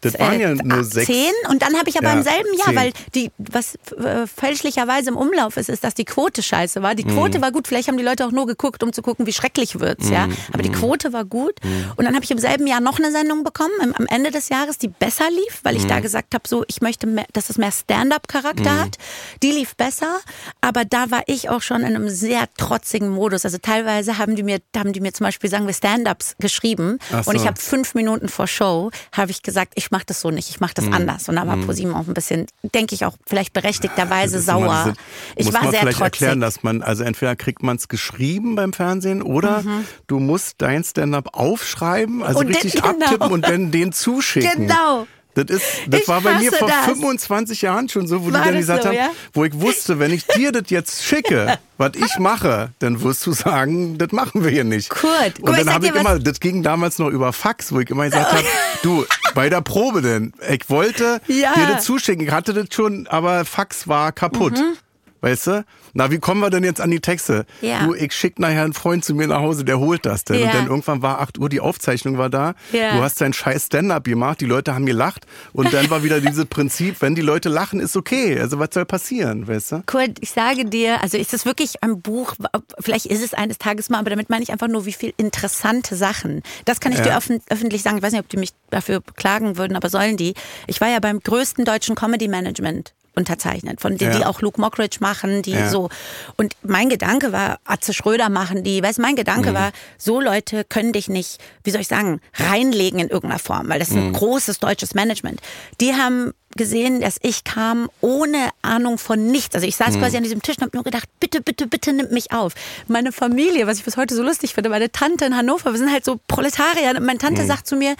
das waren ja äh, nur sechs. Zehn und dann habe ich aber ja, im selben Jahr, zehn. weil die, was äh, fälschlicherweise im Umlauf ist, ist, dass die Quote scheiße war. Die Quote mm. war gut, vielleicht haben die Leute auch nur geguckt, um zu gucken, wie schrecklich wird's, mm. ja. Aber die mhm. Quote war gut. Mm. Und dann habe ich im selben Jahr noch eine Sendung bekommen, am, am Ende des Jahres, die besser lief, weil ich da mhm. gesagt habe, so, ich möchte, mehr, dass es mehr Stand-up-Charakter mhm. hat. Die lief besser, aber da war ich auch schon in einem sehr trotzigen Modus. Also teilweise haben die mir, haben die mir zum Beispiel, sagen wir, Stand-ups geschrieben so. und ich habe fünf Minuten vor Show, habe ich gesagt, ich mache das so nicht ich mache das mhm. anders. Und da war mhm. ProSieben auch ein bisschen, denke ich auch, vielleicht berechtigterweise ja, sauer. Diese, ich war man sehr vielleicht trotzig. erklären, dass man, also entweder kriegt man es geschrieben beim Fernsehen oder mhm. du musst dein Stand-up aufschreiben, also und richtig den, genau. abtippen und dann den zuschicken. Genau. Das, ist, das war bei mir vor das. 25 Jahren schon so, wo war die dann gesagt so, haben, ja? wo ich wusste, wenn ich dir das jetzt schicke, was ich mache, dann wirst du sagen, das machen wir hier nicht. Kurt, und dann habe ich immer, das ging damals noch über Fax, wo ich immer gesagt habe, du, bei der Probe denn, ich wollte ja. dir das zuschicken, ich hatte das schon, aber Fax war kaputt. Mhm. Weißt du? Na, wie kommen wir denn jetzt an die Texte? Ja. Du, ich schick nachher einen Freund zu mir nach Hause, der holt das denn. Ja. Und dann irgendwann war 8 Uhr, die Aufzeichnung war da. Ja. Du hast dein scheiß Stand-up gemacht, die Leute haben gelacht. Und dann war wieder dieses Prinzip, wenn die Leute lachen, ist okay. Also was soll passieren, weißt du? Kurt, ich sage dir, also ist das wirklich ein Buch, vielleicht ist es eines Tages mal, aber damit meine ich einfach nur, wie viel interessante Sachen. Das kann ich dir öffentlich sagen. Ich weiß nicht, ob die mich dafür klagen würden, aber sollen die. Ich war ja beim größten deutschen Comedy Management unterzeichnet, von denen ja. die auch Luke Mockridge machen, die ja. so. Und mein Gedanke war, Atze Schröder machen die, weißt mein Gedanke mhm. war, so Leute können dich nicht, wie soll ich sagen, reinlegen in irgendeiner Form, weil das ist ein mhm. großes deutsches Management. Die haben gesehen, dass ich kam ohne Ahnung von nichts. Also ich saß mhm. quasi an diesem Tisch und habe nur gedacht, bitte, bitte, bitte nimm mich auf. Meine Familie, was ich bis heute so lustig finde, meine Tante in Hannover, wir sind halt so Proletarier. Und meine Tante mhm. sagt zu mir,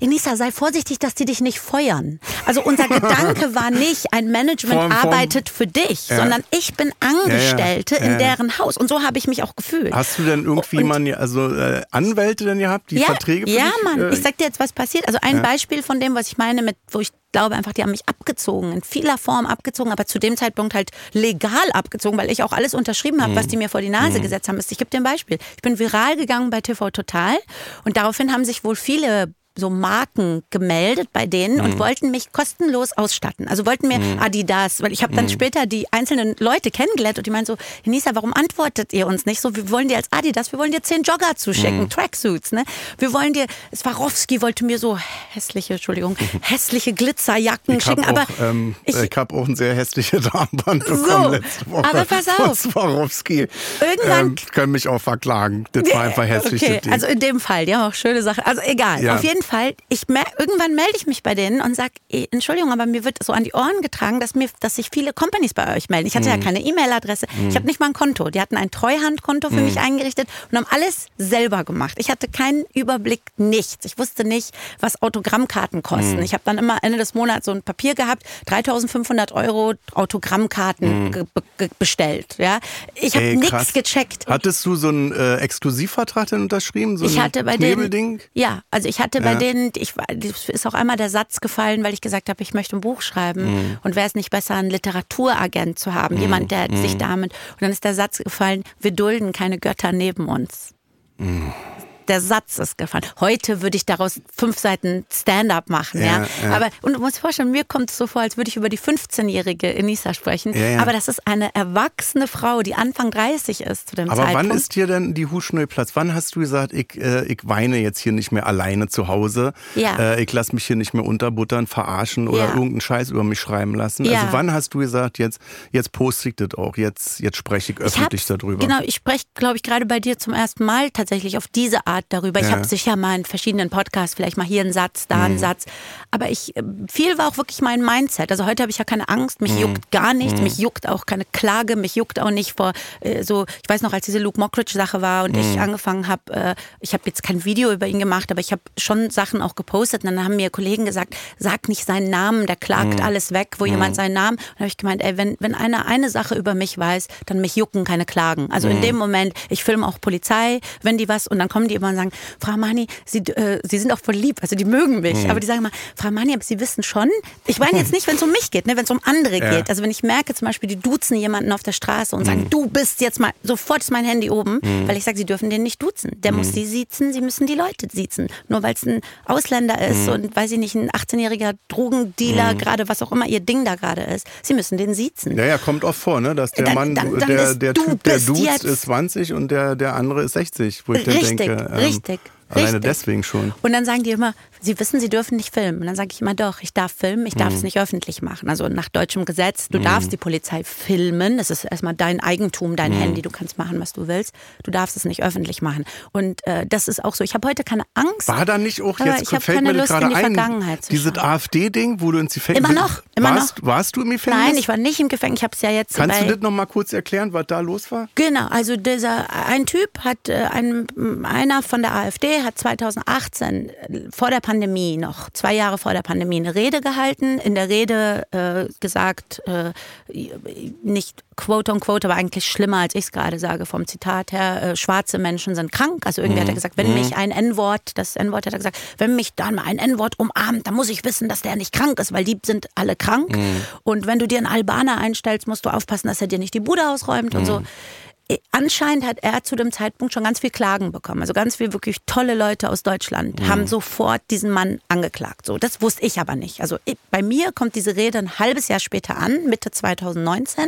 Enisa, sei vorsichtig, dass die dich nicht feuern. Also unser Gedanke war nicht, ein Management Form, arbeitet für dich, ja. sondern ich bin Angestellte ja, ja. in deren Haus. Und so habe ich mich auch gefühlt. Hast du denn irgendwie und, mal, also äh, Anwälte denn gehabt, die Verträge für Ja, dich, Mann. Äh, ich sag dir jetzt, was passiert. Also ein Beispiel von dem, was ich meine, mit, wo ich glaube einfach, die haben mich abgezogen, in vieler Form abgezogen, aber zu dem Zeitpunkt halt legal abgezogen, weil ich auch alles unterschrieben habe, was die mir vor die Nase mhm. gesetzt haben. Ich gebe dir ein Beispiel. Ich bin viral gegangen bei TV Total und daraufhin haben sich wohl viele so Marken gemeldet bei denen mhm. und wollten mich kostenlos ausstatten. Also wollten mir mhm. Adidas, weil ich habe dann mhm. später die einzelnen Leute kennengelernt und die meinen so, Denisa, warum antwortet ihr uns nicht so? Wir wollen dir als Adidas, wir wollen dir zehn Jogger zuschicken, mhm. Tracksuits, ne? Wir wollen dir, Swarovski wollte mir so hässliche, Entschuldigung, hässliche Glitzerjacken ich schicken, aber ähm, ich, ich habe auch ein sehr hässliches Armband bekommen so, letzte Woche. Aber pass auf. Swarovski. Irgendwann ähm, können mich auch verklagen. Das war einfach hässlich. Okay, also in dem Fall, die haben auch schöne Sachen. Also egal. Ja. Auf jeden jeden Fall, ich irgendwann melde ich mich bei denen und sage, Entschuldigung, aber mir wird so an die Ohren getragen, dass mir, dass sich viele Companies bei euch melden. Ich hatte mhm. ja keine E-Mail-Adresse, mhm. ich habe nicht mal ein Konto. Die hatten ein Treuhandkonto für mhm. mich eingerichtet und haben alles selber gemacht. Ich hatte keinen Überblick, nichts. Ich wusste nicht, was Autogrammkarten kosten. Mhm. Ich habe dann immer Ende des Monats so ein Papier gehabt, 3.500 Euro Autogrammkarten mhm. bestellt. Ja, ich habe nichts gecheckt. Hattest du so einen äh, Exklusivvertrag denn unterschrieben? So ich hatte bei denen, ja, also ich hatte bei bei denen, ich, ist auch einmal der Satz gefallen, weil ich gesagt habe, ich möchte ein Buch schreiben. Mhm. Und wäre es nicht besser, einen Literaturagent zu haben, mhm. jemand, der sich mhm. damit. Und dann ist der Satz gefallen, wir dulden keine Götter neben uns. Der Satz ist gefallen. Heute würde ich daraus fünf Seiten Stand-up machen, ja. Ja. Aber und du musst dir vorstellen, mir kommt es so vor, als würde ich über die 15-jährige Enisa sprechen. Ja, ja. Aber das ist eine erwachsene Frau, die Anfang 30 ist zu dem Aber Zeitpunkt. wann ist dir denn die Huschneu Platz? Wann hast du gesagt, ich, äh, ich weine jetzt hier nicht mehr alleine zu Hause? Ja. Äh, ich lasse mich hier nicht mehr unterbuttern, verarschen oder irgendeinen Scheiß über mich schreiben lassen. Also wann hast du gesagt, jetzt, jetzt poste ich das auch, jetzt, jetzt spreche ich Ich öffentlich hab's- darüber? Genau, ich spreche, glaube ich, gerade bei dir zum ersten Mal tatsächlich auf diese Art darüber. Ich Ja. habe sicher mal in verschiedenen Podcasts vielleicht mal hier einen Satz, da Mhm. einen Satz. Aber ich, äh, viel war auch wirklich mein Mindset. Also heute habe ich ja keine Angst, Mhm. mich juckt gar nichts, mich juckt auch keine Klage, mich juckt auch nicht vor äh, so, ich weiß noch, als diese Luke Mockridge-Sache war und Mhm. ich angefangen habe, äh, ich habe jetzt kein Video über ihn gemacht, aber ich habe schon Sachen auch gepostet und dann haben mir Kollegen gesagt, sag nicht seinen Namen, der klagt Mhm. alles weg, wo jemand seinen Namen. Und dann habe ich gemeint, ey, wenn, wenn einer eine Sache über mich weiß, dann mich jucken keine Klagen. Also Mhm. in dem Moment, ich filme auch Polizei, wenn die was und dann kommen die immer und sagen, Frau Mani, Sie, äh, Sie sind auch voll lieb, also die mögen mich. Mhm. Aber die sagen immer, Frau Mani, aber Sie wissen schon, ich meine jetzt nicht, wenn es um mich geht, ne, wenn es um andere Ja. geht. Also wenn ich merke zum Beispiel, die duzen jemanden auf der Straße und Mhm. sagen, du bist jetzt mal, sofort ist mein Handy oben, weil ich sage, Sie dürfen den nicht duzen. Der Mhm. muss Sie siezen, Sie müssen die Leute siezen. Nur weil es ein Ausländer ist Mhm. und weiß ich nicht, ein 18-jähriger Drogendealer, gerade was auch immer ihr Ding da gerade ist, Sie müssen den siezen. Ja, ja, kommt oft vor, ne? dass der Dann- Mann, dann- dann der, der Typ, der duzt, ist 20 und der, der andere ist 60. Wo ich Richtig, denke, ähm, richtig, Alleine richtig. deswegen schon. Und dann sagen die immer, sie wissen, sie dürfen nicht filmen. Und dann sage ich immer, doch, ich darf filmen, ich darf Mhm. es nicht öffentlich machen. Also nach deutschem Gesetz, du darfst die Polizei filmen. Es ist erstmal dein Eigentum, Mhm. dein Handy, du kannst machen, was du willst. Du darfst es nicht öffentlich machen. Und äh, das ist auch so. Ich habe heute keine Angst. War da nicht auch, jetzt ich fällt keine mir Lust, gerade in die ein, Vergangenheit zu dieses. AfD-Ding, wo du ins Gefängnis... Immer noch, immer warst, Warst du im Gefängnis? Nein, ich war nicht im Gefängnis. Ich habe es ja jetzt Kannst du das noch mal kurz erklären, was da los war? Genau, also dieser ein Typ hat äh, ein, einer von der AfD hat 2018 äh, vor der Pandemie noch zwei Jahre vor der Pandemie eine Rede gehalten. In der Rede äh, gesagt äh, nicht quote on quote, aber eigentlich schlimmer als ich es gerade sage vom Zitat her. Äh, schwarze Menschen sind krank. Also irgendwie hat er gesagt, wenn mich ein N-Wort, das N-Wort hat er gesagt, wenn mich dann mal ein N-Wort umarmt, dann muss ich wissen, dass der nicht krank ist, weil die sind alle krank. Und wenn du dir einen Albaner einstellst, musst du aufpassen, dass er dir nicht die Bude ausräumt und so. Anscheinend hat er zu dem Zeitpunkt schon ganz viel Klagen bekommen. Also ganz viel wirklich tolle Leute aus Deutschland haben sofort diesen Mann angeklagt. So, das wusste ich aber nicht. Also bei mir kommt diese Rede ein halbes Jahr später an, Mitte 2019.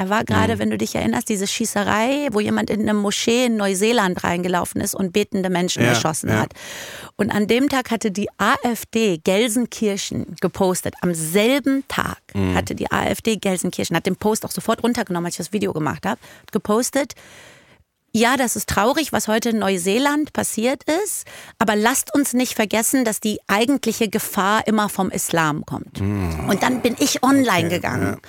Da war gerade, wenn du dich erinnerst, diese Schießerei, wo jemand in eine Moschee in Neuseeland reingelaufen ist und betende Menschen Ja, erschossen ja. hat. Und an dem Tag hatte die AfD Gelsenkirchen gepostet. Am selben Tag hatte die AfD Gelsenkirchen, hat den Post auch sofort runtergenommen, als ich das Video gemacht habe, gepostet. Ja, das ist traurig, was heute in Neuseeland passiert ist, aber lasst uns nicht vergessen, dass die eigentliche Gefahr immer vom Islam kommt. Und dann bin ich online gegangen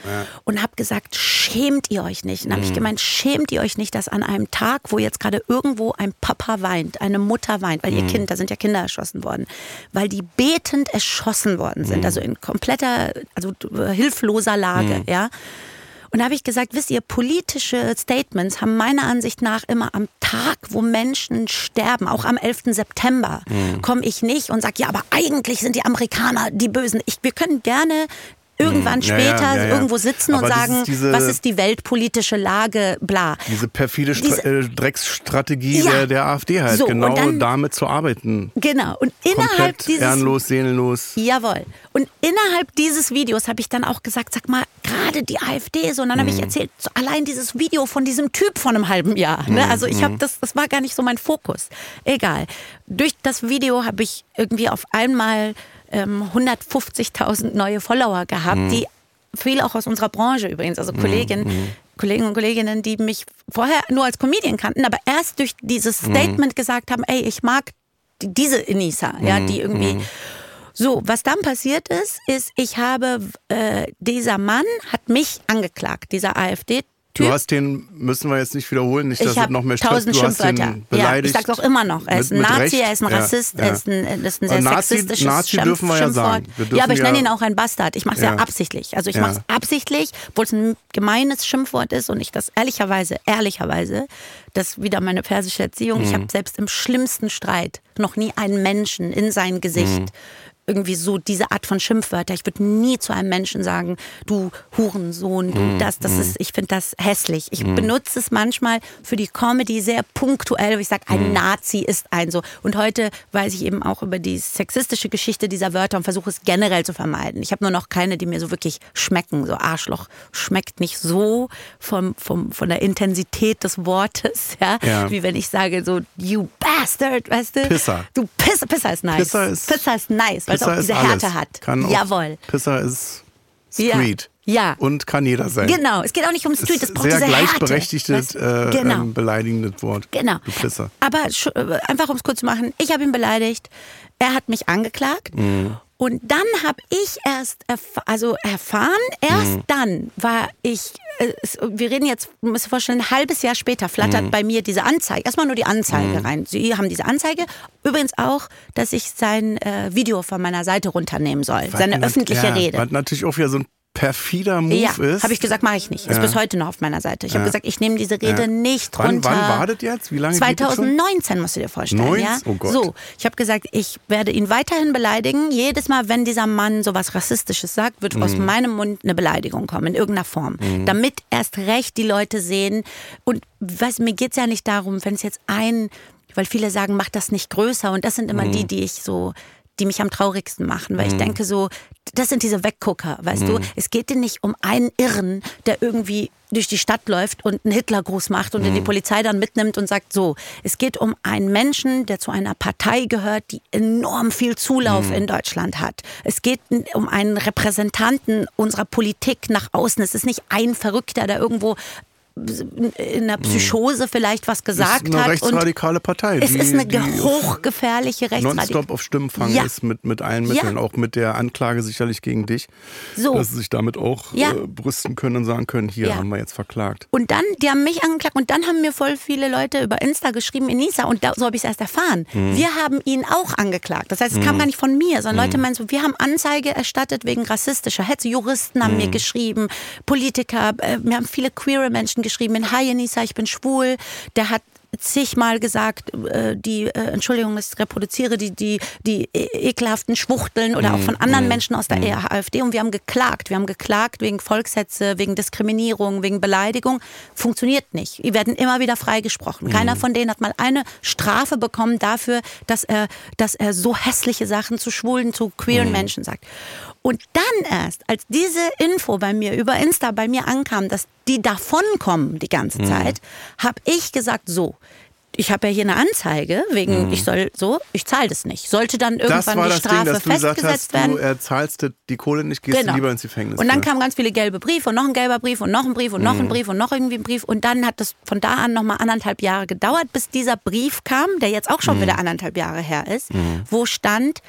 und habe gesagt, schämt ihr euch nicht? Und habe ich gemeint, schämt ihr euch nicht, dass an einem Tag, wo jetzt gerade irgendwo ein Papa weint, eine Mutter weint, weil ihr Kind, da sind ja Kinder erschossen worden, weil die betend erschossen worden sind, also in kompletter, also äh, hilfloser Lage, ja. Und da habe ich gesagt, wisst ihr, politische Statements haben meiner Ansicht nach immer am Tag, wo Menschen sterben, auch am 11. September, komme ich nicht und sage, ja, aber eigentlich sind die Amerikaner die Bösen. Ich, wir können gerne irgendwann Ja, ja, später ja, ja. irgendwo sitzen Aber und sagen, diese- was ist die weltpolitische Lage, bla. Diese perfide Diese- äh, Drecksstrategie der, der AfD halt, So, genau dann- damit zu arbeiten. Genau. Und innerhalb Komplett dieses ehrenlos, seelenlos. Jawohl. Und innerhalb dieses Videos habe ich dann auch gesagt, sag mal, gerade die AfD so. Und dann habe ich erzählt, so allein dieses Video von diesem Typ von einem halben Jahr. Ne? Also ich habe das, das war gar nicht so mein Fokus. Egal. Durch das Video habe ich irgendwie auf einmal ähm, 150.000 neue Follower gehabt, die viele auch aus unserer Branche übrigens, also Kolleginnen, Kollegen und Kolleginnen, die mich vorher nur als Comedian kannten, aber erst durch dieses Statement gesagt haben, ey, ich mag die- diese Enisa, ja, die irgendwie so, was dann passiert ist, ist, ich habe, äh, dieser Mann hat mich angeklagt, dieser AfD-Typ. Du hast den, müssen wir jetzt nicht wiederholen, nicht, dass ich es noch mehr Stress tausend du hast den Schimpfwörter. Ja, ich beleidigt. sag's auch immer noch. Er ist ein Mit- mit Nazi, Recht. er ist ein Ja, Rassist, ja. er ist ein, das ist ein sehr Nazi- sexistisches Nazi dürfen wir ja Schimpfwort. sagen. Wir ja, aber ich nenne ja- ihn auch ein Bastard. Ich mache es ja. Ja. absichtlich. Also ich Ja. mache es absichtlich, obwohl es ein gemeines Schimpfwort ist und ich das ehrlicherweise, ehrlicherweise, das ist wieder meine persische Erziehung, Mhm. ich habe selbst im schlimmsten Streit noch nie einen Menschen in sein Gesicht irgendwie so diese Art von Schimpfwörter. Ich würde nie zu einem Menschen sagen, du Hurensohn, du Mhm. das, das ist, ich finde das hässlich. Ich benutze es manchmal für die Comedy sehr punktuell, wo ich sage, ein Nazi ist ein so. Und heute weiß ich eben auch über die sexistische Geschichte dieser Wörter und versuche es generell zu vermeiden. Ich habe nur noch keine, die mir so wirklich schmecken. So Arschloch schmeckt nicht so vom, vom, von der Intensität des Wortes, ja, Ja. wie wenn ich sage so, you bastard, weißt du? Pisser. Du Pisser, Pisser ist nice. Pisser ist- Pisser ist nice, weil es Pisser auch ist diese alles. Härte hat. Kann auch, Jawohl. Pisser ist Ja. Street. Ja. Und kann jeder sein. Genau, es geht auch nicht um Street, es braucht sehr diese gleichberechtigtes, Härte. äh, genau. ähm, beleidigendes Wort. Genau. Du Pisser. Aber äh, einfach um es kurz zu machen, ich habe ihn beleidigt, er hat mich angeklagt Mhm. Und dann habe ich erst erf also erfahren, erst Mhm. dann war ich, äh, wir reden jetzt, muss ich vorstellen, ein halbes Jahr später flattert Mhm. bei mir diese Anzeige, erstmal nur die Anzeige rein. Sie haben diese Anzeige, übrigens auch, dass ich sein äh, Video von meiner Seite runternehmen soll, seine Was öffentliche ja, Rede. Was natürlich auch wieder so ein perfider Move Ja, ist. habe ich gesagt, mache ich nicht. Ist Ja. bis heute noch auf meiner Seite. Ich habe gesagt, ich nehme diese Rede Ja. nicht Wann- runter. wann war das jetzt? Wie lange geht das schon? 2019 musst du dir vorstellen. 19? Ja? Oh Gott. So, ich habe gesagt, ich werde ihn weiterhin beleidigen. Jedes Mal, wenn dieser Mann sowas Rassistisches sagt, wird Mhm. aus meinem Mund eine Beleidigung kommen, in irgendeiner Form. Damit erst recht die Leute sehen. Und weißt, mir geht's ja nicht darum, wenn es jetzt ein, weil viele sagen, mach das nicht größer. Und das sind immer Mhm. die, die ich so die mich am traurigsten machen, weil ich denke so, das sind diese Weggucker, weißt Mhm. du? Es geht dir nicht um einen Irren, der irgendwie durch die Stadt läuft und einen Hitlergruß macht und den Mhm. die Polizei dann mitnimmt und sagt so. Es geht um einen Menschen, der zu einer Partei gehört, die enorm viel Zulauf Mhm. in Deutschland hat. Es geht um einen Repräsentanten unserer Politik nach außen. Es ist nicht ein Verrückter, der irgendwo in der Psychose vielleicht was gesagt Mhm. ist eine hat. rechtsradikale Partei. es die, ist eine hochgefährliche Rechtsradikale. nonstop auf Stimmenfang Ja. ist mit, mit allen Mitteln, Ja. auch mit der Anklage sicherlich gegen dich, So. dass sie sich damit auch Ja. äh, brüsten können und sagen können, hier haben wir jetzt verklagt. Und dann, die haben mich angeklagt und dann haben mir voll viele Leute über Insta geschrieben, Enisa, und da, so habe ich es erst erfahren. Mhm. Wir haben ihn auch angeklagt. Das heißt, es kam gar nicht von mir, sondern Mhm. Leute meinen so, wir haben Anzeige erstattet wegen rassistischer Hetze. Juristen haben mir Mhm. geschrieben, Politiker, äh, mir haben viele queere Menschen geschrieben, in Hi Enisa, ich bin schwul. Der hat zigmal gesagt, äh, die, äh, Entschuldigung, ich reproduziere die, die, die e- ekelhaften Schwuchteln oder auch von anderen Menschen aus der AfD und wir haben geklagt. Wir haben geklagt wegen Volkshetze, wegen Diskriminierung, wegen Beleidigung. Funktioniert nicht. Die werden immer wieder freigesprochen. Keiner von denen hat mal eine Strafe bekommen dafür, dass er, dass er so hässliche Sachen zu schwulen, zu queeren Menschen sagt. Und dann erst, als diese Info bei mir über Insta bei mir ankam, dass die davonkommen die ganze Zeit, habe ich gesagt, so, ich habe ja hier eine Anzeige wegen, ich soll so, ich zahle das nicht. Sollte dann Das irgendwann war die das Ding, Strafe gesagt festgesetzt hast, werden. du äh, zahlst die Kohle nicht, gehst du lieber ins Gefängnis. Und dann für. kamen ganz viele gelbe Briefe und noch ein gelber Brief und noch ein Brief und noch ein Mhm. Brief und noch irgendwie ein Brief. Und dann hat das von da an nochmal anderthalb Jahre gedauert, bis dieser Brief kam, der jetzt auch Mhm. schon wieder anderthalb Jahre her ist, wo stand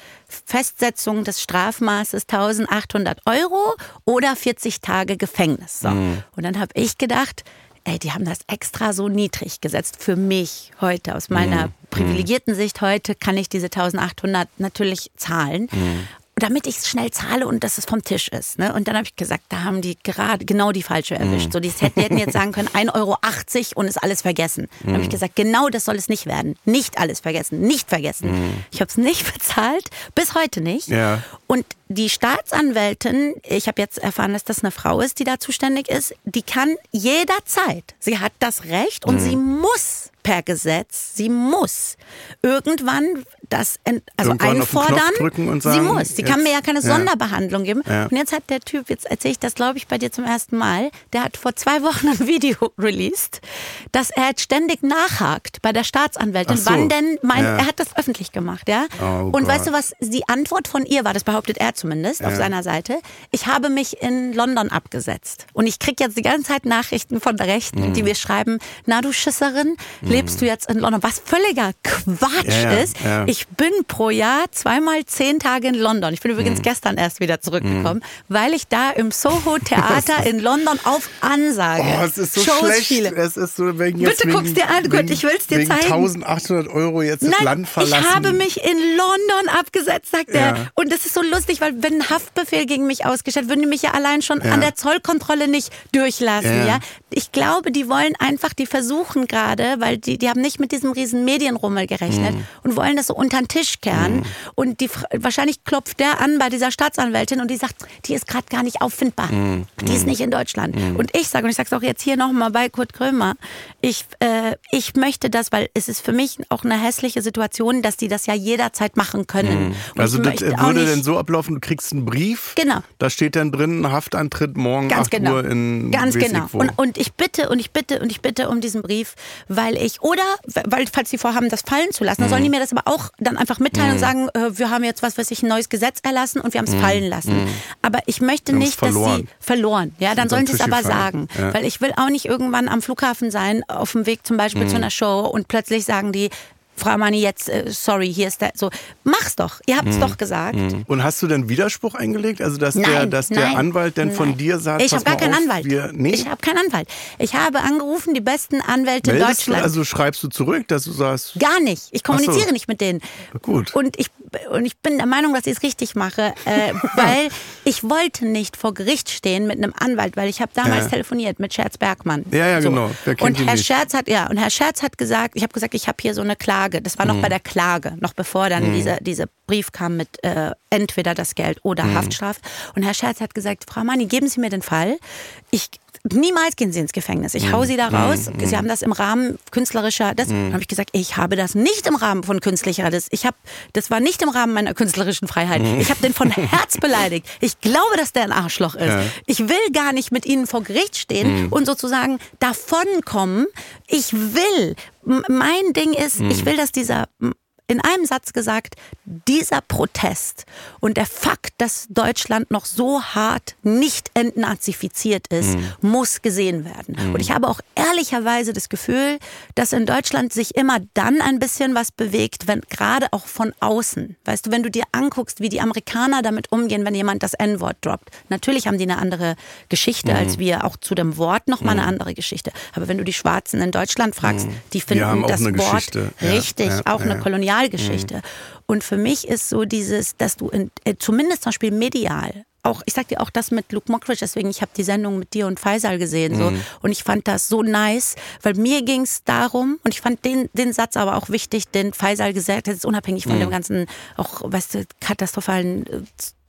Festsetzung des Strafmaßes 1800 Euro oder 40 Tage Gefängnis. So. Mhm. Und dann habe ich gedacht, ey, die haben das extra so niedrig gesetzt für mich heute. Aus meiner privilegierten Sicht heute kann ich diese 1800 natürlich zahlen. Damit ich es schnell zahle und dass es vom Tisch ist. Ne? Und dann habe ich gesagt, da haben die gerade genau die falsche erwischt. So, die hätten, jetzt sagen können, 1,80 Euro und ist alles vergessen. Dann habe ich gesagt, genau das soll es nicht werden. Nicht alles vergessen, nicht vergessen. Ich habe es nicht bezahlt, bis heute nicht. Ja. Und die Staatsanwältin, ich habe jetzt erfahren, dass das eine Frau ist, die da zuständig ist, die kann jederzeit, sie hat das Recht und sie muss per Gesetz, sie muss irgendwann das also Irgendwann einfordern. und sie sagen, muss. Sie kann mir ja keine ja. Sonderbehandlung geben. Ja. Und jetzt hat der Typ, jetzt erzähle ich das, glaube ich, bei dir zum ersten Mal, der hat vor zwei Wochen ein Video released, dass er jetzt ständig nachhakt bei der Staatsanwältin, so. wann denn mein, Ja. er hat das öffentlich gemacht, ja. Oh und weißt Gott. du, was die Antwort von ihr war? Das behauptet er zumindest auf seiner Seite. Ich habe mich in London abgesetzt. Und ich kriege jetzt die ganze Zeit Nachrichten von der Rechten, Mhm. die mir schreiben, na du Schisserin, lebst du jetzt in London? Was völliger Quatsch Ja, ja, ist. ja. Ich bin pro Jahr zweimal zehn Tage in London. Ich bin übrigens Mhm. gestern erst wieder zurückgekommen, weil ich da im Soho Theater in London auf Ansage Oh, es ist so Shows schlecht. spiele. Es ist so wegen jetzt Bitte wegen, guck's dir an. Gut, ich will's dir wegen zeigen. 1800 Euro jetzt das Nein, Land verlassen. ich habe mich in London abgesetzt, sagt er. Und das ist so lustig, weil wenn ein Haftbefehl gegen mich ausgestellt, würden die mich ja allein schon an der Zollkontrolle nicht durchlassen. Ja. Ich glaube, die wollen einfach, die versuchen gerade, weil die, die haben nicht mit diesem riesen Medienrummel gerechnet Mhm. und wollen das so unter den Tisch kehren. Und die, wahrscheinlich klopft der an bei dieser Staatsanwältin und die sagt, die ist gerade gar nicht auffindbar. Mhm. Die ist nicht in Deutschland. Und ich sage, und ich sage es auch jetzt hier nochmal bei Kurt Krömer, ich, äh, ich möchte das, weil es ist für mich auch eine hässliche Situation, dass die das ja jederzeit machen können. Und Also das würde denn so ablaufen, du kriegst einen Brief, Genau. da steht dann drin, Haftantritt morgen Ganz 8 genau. Uhr in Ganz ich genau. wo. Und, und ich bitte und ich bitte und ich bitte um diesen Brief, weil ich, oder, weil, falls sie vorhaben, das fallen zu lassen, dann sollen die Mhm. mir das aber auch dann einfach mitteilen und sagen, äh, wir haben jetzt, was weiß ich, ein neues Gesetz erlassen und wir haben es fallen lassen. Aber ich möchte Mhm. Nicht, dass sie verloren. Ja, dann sollen sie es aber gefallen. sagen. Ja. Weil ich will auch nicht irgendwann am Flughafen sein, auf dem Weg zum Beispiel Mhm. zu einer Show und plötzlich sagen die, Frau Mani, jetzt, äh, sorry, hier ist der, so, mach's doch. Ihr Mhm. habt's doch gesagt. Und hast du denn Widerspruch eingelegt? Also dass der, Nein, dass der nein, Anwalt denn von nein. dir sagt, ich habe gar keinen auf, Anwalt. Wir, nee, Ich habe keinen Anwalt. Ich habe angerufen, die besten Anwälte in meldest du, Deutschland. also schreibst du zurück, dass du sagst, Gar nicht. Ich kommuniziere so. nicht mit denen. Gut. Und ich, und ich bin der Meinung, dass ich es richtig mache, äh, weil ich wollte nicht vor Gericht stehen mit einem Anwalt, weil ich habe damals Ja. telefoniert mit Scherz Bergmann. Ja, ja, genau. Wer kennt und Herr nicht? Scherz hat ja und Herr Scherz hat gesagt, ich habe gesagt, ich habe hier so eine Klage. Das war noch Mhm. bei der Klage, noch bevor dann dieser dieser Brief kam mit äh, entweder das Geld oder Mhm. Haftstrafe. Und Herr Scherz hat gesagt, Frau Mani, geben Sie mir den Fall. Ich Niemals gehen Sie ins Gefängnis. Ich hau Sie da raus. Sie haben das im Rahmen künstlerischer. Das Dann habe ich gesagt, ich habe das nicht im Rahmen von künstlicher. Das, ich hab, das war nicht im Rahmen meiner künstlerischen Freiheit. Ich habe den von Herz beleidigt. Ich glaube, dass der ein Arschloch ist. Ich will gar nicht mit Ihnen vor Gericht stehen und sozusagen davonkommen. Ich will. Mein Ding ist, ich will, dass dieser in einem Satz gesagt, dieser Protest und der Fakt, dass Deutschland noch so hart nicht entnazifiziert ist, muss gesehen werden. Und ich habe auch ehrlicherweise das Gefühl, dass in Deutschland sich immer dann ein bisschen was bewegt, wenn gerade auch von außen. Weißt du, wenn du dir anguckst, wie die Amerikaner damit umgehen, wenn jemand das N-Wort droppt. Natürlich haben die eine andere Geschichte als wir, auch zu dem Wort noch mal eine andere Geschichte. Aber wenn du die Schwarzen in Deutschland fragst, die finden das Wort Geschichte. Ja, richtig, ja, auch eine ja. Kolonialgeschichte. Und für mich ist so dieses, dass du in, äh, zumindest zum Beispiel medial, auch, ich sag dir auch das mit Luke Mockridge, deswegen, ich habe die Sendung mit dir und Faisal gesehen, so, und ich fand das so nice, weil mir ging es darum, und ich fand den, den Satz aber auch wichtig, den Faisal gesagt hat, ist unabhängig von dem ganzen, auch, weißt du, katastrophalen äh,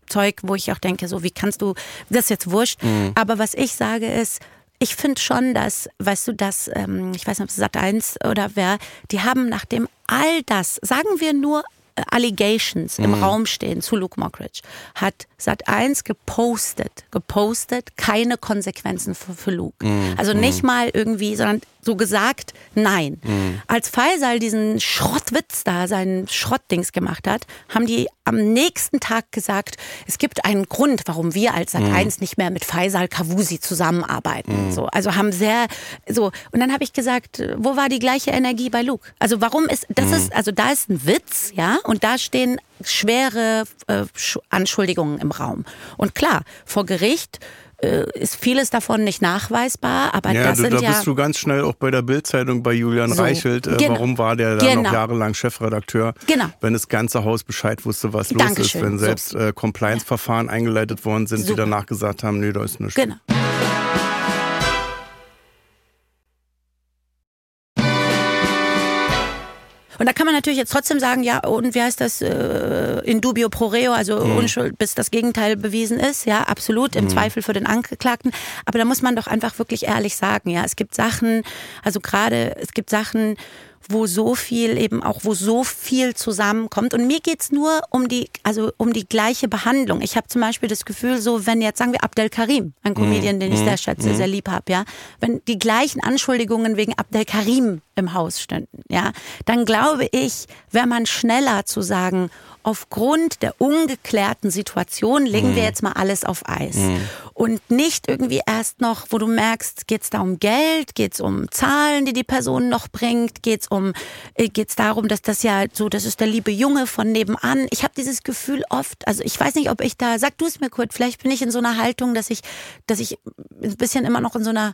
Zeug, wo ich auch denke, so, wie kannst du, das ist jetzt wurscht, aber was ich sage ist, ich finde schon, dass, weißt du, dass, ähm, ich weiß nicht, ob es Sat 1 oder wer, die haben nachdem all das, sagen wir nur äh, Allegations im Raum stehen zu Luke Mockridge, hat Sat 1 gepostet, gepostet, keine Konsequenzen für, für Luke. Also nicht mal irgendwie, sondern so gesagt, nein. Als Faisal diesen Schrottwitz da, seinen Schrottdings gemacht hat, haben die am nächsten Tag gesagt, es gibt einen Grund, warum wir als Sat 1 nicht mehr mit Faisal Kavusi zusammenarbeiten. So, also haben sehr so und dann habe ich gesagt, wo war die gleiche Energie bei Luke? Also warum ist das ist also da ist ein Witz, ja, und da stehen schwere äh, Sch- Anschuldigungen im Raum. Und klar, vor Gericht ist vieles davon nicht nachweisbar, aber Ja, das du, sind da ja bist du ganz schnell auch bei der Bildzeitung bei Julian So, Reichelt. Äh, genau. Warum war der da Genau. noch jahrelang Chefredakteur? Genau. Wenn das ganze Haus Bescheid wusste, was los Dankeschön. ist, wenn So. selbst äh, Compliance-Verfahren eingeleitet worden sind, die Super. danach gesagt haben, nee, da ist nichts. genau. Und da kann man natürlich jetzt trotzdem sagen, ja, und wie heißt das, äh, in dubio pro reo, also Unschuld, bis das Gegenteil bewiesen ist, ja, absolut, im Zweifel für den Angeklagten. Aber da muss man doch einfach wirklich ehrlich sagen, ja, es gibt Sachen, also gerade, es gibt Sachen, wo so viel eben auch, wo so viel zusammenkommt. Und mir geht's nur um die, also um die gleiche Behandlung. Ich habe zum Beispiel das Gefühl, so wenn jetzt sagen wir Abdel Karim, ein Comedian, den ich sehr schätze, sehr lieb hab, ja, wenn die gleichen Anschuldigungen wegen Abdel Karim im Haus stünden, ja, dann glaube ich, wäre man schneller zu sagen, aufgrund der ungeklärten Situation legen wir jetzt mal alles auf Eis. Und nicht irgendwie erst noch, wo du merkst, geht's da um Geld, geht's um Zahlen, die die Person noch bringt, geht's um, äh, geht's darum, dass das ja so, das ist der liebe Junge von nebenan. Ich habe dieses Gefühl oft, also ich weiß nicht, ob ich da, sag du es mir kurz, vielleicht bin ich in so einer Haltung, dass ich, dass ich ein bisschen immer noch in so einer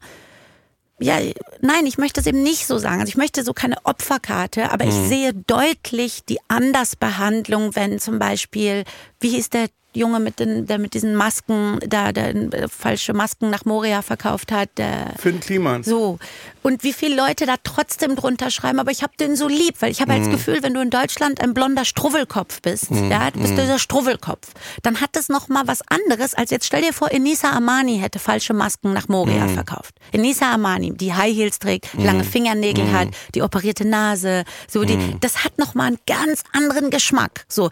ja, nein, ich möchte es eben nicht so sagen. Also ich möchte so keine Opferkarte, aber ich sehe deutlich die Andersbehandlung, wenn zum Beispiel, wie hieß der Junge mit den, der mit diesen Masken, da der äh, falsche Masken nach Moria verkauft hat. Der, Finn Kliman. so. Und wie viele Leute da trotzdem drunter schreiben, aber ich habe den so lieb, weil ich habe halt das Gefühl, wenn du in Deutschland ein blonder Struwwelkopf bist, ja, du bist dieser Struwwelkopf, dann hat das nochmal was anderes, als jetzt stell dir vor, Enisa Armani hätte falsche Masken nach Moria verkauft. Enisa Armani, die High Heels trägt, lange Fingernägel hat, die operierte Nase, so die, das hat nochmal einen ganz anderen Geschmack. So.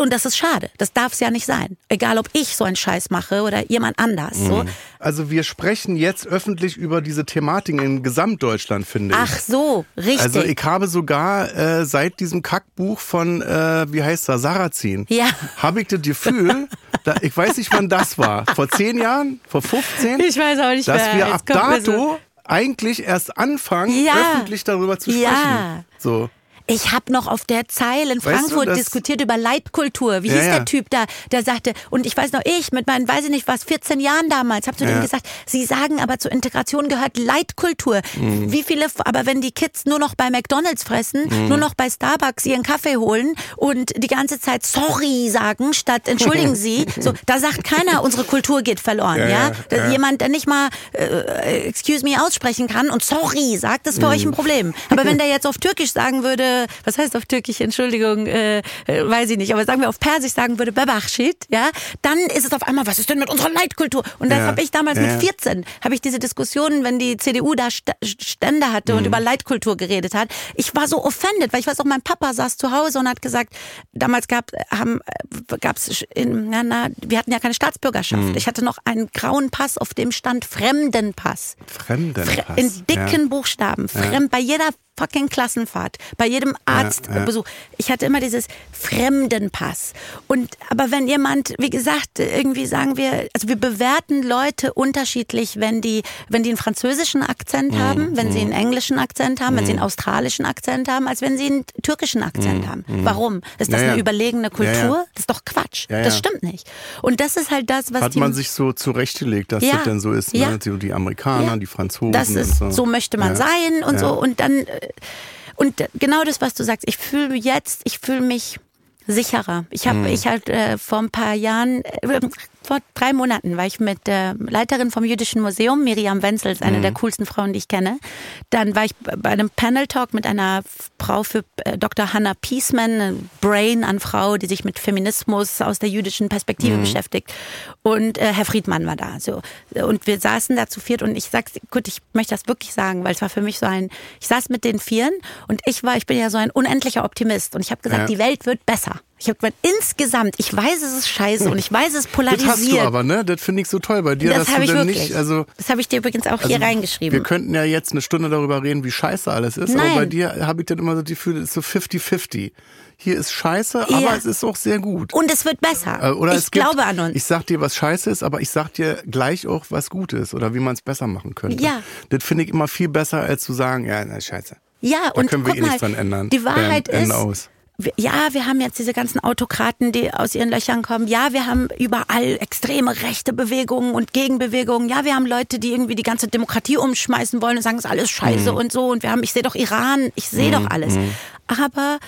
Und das ist schade. Das darf es ja nicht sein. Egal, ob ich so einen Scheiß mache oder jemand anders. So. Also wir sprechen jetzt öffentlich über diese Thematik in Gesamtdeutschland, finde ich. Ach so, richtig. Also ich habe sogar äh, seit diesem Kackbuch von, äh, wie heißt er, Sarrazin, Ja. habe ich das Gefühl, da, ich weiß nicht, wann das war, vor zehn Jahren, vor 15, Ich weiß auch nicht dass mehr. wir Jetzt ab mir so- dato eigentlich erst anfangen, Ja. öffentlich darüber zu sprechen. Ja. So. Ich habe noch auf der Zeil in Weißt du, Frankfurt diskutiert über Leitkultur. Wie Ja, hieß ja. der Typ da, der sagte, und ich weiß noch, ich mit meinen, weiß ich nicht was, 14 Jahren damals, habe zu Ja. dem gesagt, Sie sagen aber zur Integration gehört Leitkultur. Mhm. Wie viele, aber wenn die Kids nur noch bei McDonalds fressen, Mhm. nur noch bei Starbucks ihren Kaffee holen und die ganze Zeit sorry sagen statt entschuldigen Sie, so, da sagt keiner, unsere Kultur geht verloren, Ja, ja? ja, ja. Jemand, der nicht mal äh, excuse me aussprechen kann und sorry sagt, ist für Mhm. euch ein Problem. Aber wenn der jetzt auf Türkisch sagen würde, was heißt auf Türkisch, Entschuldigung, äh, äh, weiß ich nicht, aber sagen wir auf Persisch sagen würde, Babachshit, ja, dann ist es auf einmal, was ist denn mit unserer Leitkultur? Und das Ja. habe ich damals Ja, ja. mit 14, habe ich diese Diskussionen, wenn die CDU da St Stände hatte Mhm. und über Leitkultur geredet hat, ich war so offended, weil ich weiß auch, mein Papa saß zu Hause und hat gesagt, damals gab haben gab's in na, na, wir hatten ja keine Staatsbürgerschaft. Mhm. Ich hatte noch einen grauen Pass, auf dem stand Fremdenpass. Fremdenpass. Fre in dicken ja. Buchstaben. Fremd, bei jeder fucking Klassenfahrt, bei jedem Arztbesuch. Ich hatte immer dieses Fremdenpass. Und, aber wenn jemand, wie gesagt, irgendwie sagen wir, also wir bewerten Leute unterschiedlich, wenn die, wenn die einen französischen Akzent Mhm. haben, wenn sie einen englischen Akzent haben, wenn sie einen australischen Akzent haben, als wenn sie einen türkischen Akzent haben. Warum? Ist das Mhm. Ja, ja. eine überlegene Kultur? Ja, ja. Das ist doch Quatsch. Ja, ja. Das stimmt nicht. Und das ist halt das, was Hat man sich so zurechtgelegt, dass Ja. das denn so ist, Ja. ne? Die Amerikaner, Ja. die Franzosen Das ist, so. so. möchte man Ja. sein und Ja. so. Und dann, äh, und genau das, was du sagst, ich fühle jetzt, ich fühle mich sicherer. Ich habe, ich halt äh, vor ein paar Jahren, äh, vor drei Monaten war ich mit der Leiterin vom Jüdischen Museum, Miriam Wenzels, eine der coolsten Frauen, die ich kenne. Dann war ich bei einem Panel-Talk mit einer Frau für äh, Dr. Hannah Piesman, eine Brain an Frau, die sich mit Feminismus aus der jüdischen Perspektive beschäftigt. Und äh, Herr Friedmann war da. So. Und wir saßen da zu viert und ich sag's, gut, ich möchte das wirklich sagen, weil es war für mich so ein, ich saß mit den Vieren und ich war, ich bin ja so ein unendlicher Optimist und ich habe gesagt, Ja. die Welt wird besser. Ich habe gesagt, insgesamt, ich weiß, es ist scheiße und ich weiß, es Das polarisiert. hast du aber, ne? Das finde ich so toll bei dir, Das dass habe du ich dann wirklich. nicht, also das habe ich dir übrigens auch hier Also, reingeschrieben. Wir könnten ja jetzt eine Stunde darüber reden, wie scheiße alles ist, aber Nein. bei dir habe ich dann immer so das Gefühl, es ist so 50-50. Hier ist scheiße, Ja. aber es ist auch sehr gut. und es wird besser. Äh, Oder ich gibt, glaube an uns. Ich sag dir, was scheiße ist, aber ich sag dir gleich auch, was gut ist oder wie man es besser machen könnte. Ja. Das finde ich immer viel besser, als zu sagen, ja, na, scheiße. ja, Da und können wir eh mal, nichts dran ändern. Die Wahrheit Bam, ist, ja, wir haben jetzt diese ganzen Autokraten, die aus ihren Löchern kommen. Ja, wir haben überall extreme rechte Bewegungen und Gegenbewegungen. Ja, wir haben Leute, die irgendwie die ganze Demokratie umschmeißen wollen und sagen, es ist alles scheiße Mhm. und so. Und wir haben, ich sehe doch Iran, ich sehe doch alles. Aber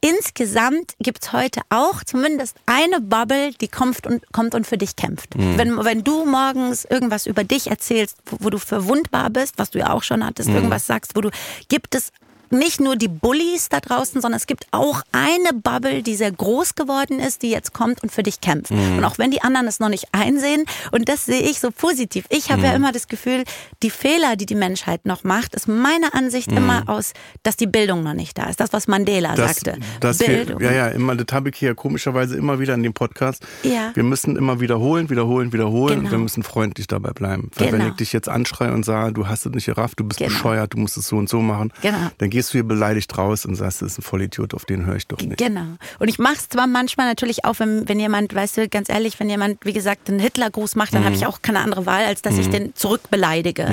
insgesamt gibt's heute auch zumindest eine Bubble, die kommt und, kommt und für dich kämpft. Mhm. Wenn, wenn du morgens irgendwas über dich erzählst, wo, wo du verwundbar bist, was du ja auch schon Mhm. hattest, irgendwas sagst, wo du, gibt es nicht nur die Bullies da draußen, sondern es gibt auch eine Bubble, die sehr groß geworden ist, die jetzt kommt und für dich kämpft. Mhm. Und auch wenn die anderen es noch nicht einsehen, und das sehe ich so positiv. Ich Mhm. habe ja immer das Gefühl, die Fehler, die die Menschheit noch macht, ist meiner Ansicht immer aus, dass die Bildung noch nicht da ist. Das, was Mandela Mhm. Das, sagte. das wir, Bildung. ja, ja, immer, das habe ich hier komischerweise immer wieder in dem Podcast. Ja. Wir müssen immer wiederholen, wiederholen, wiederholen Genau. und wir müssen freundlich dabei bleiben. Weil wenn Genau. ich dich jetzt anschreie und sage, du hast es nicht gerafft, du bist Genau. bescheuert, du musst es so und so machen, Genau. dann gehst du hier beleidigt raus und sagst, das ist ein Vollidiot, auf den höre ich doch nicht. Genau. Und ich mache es zwar manchmal natürlich auch, wenn, wenn jemand, weißt du, ganz ehrlich, wenn jemand, wie gesagt, einen Hitlergruß macht, dann habe ich auch keine andere Wahl, als dass ich den zurückbeleidige.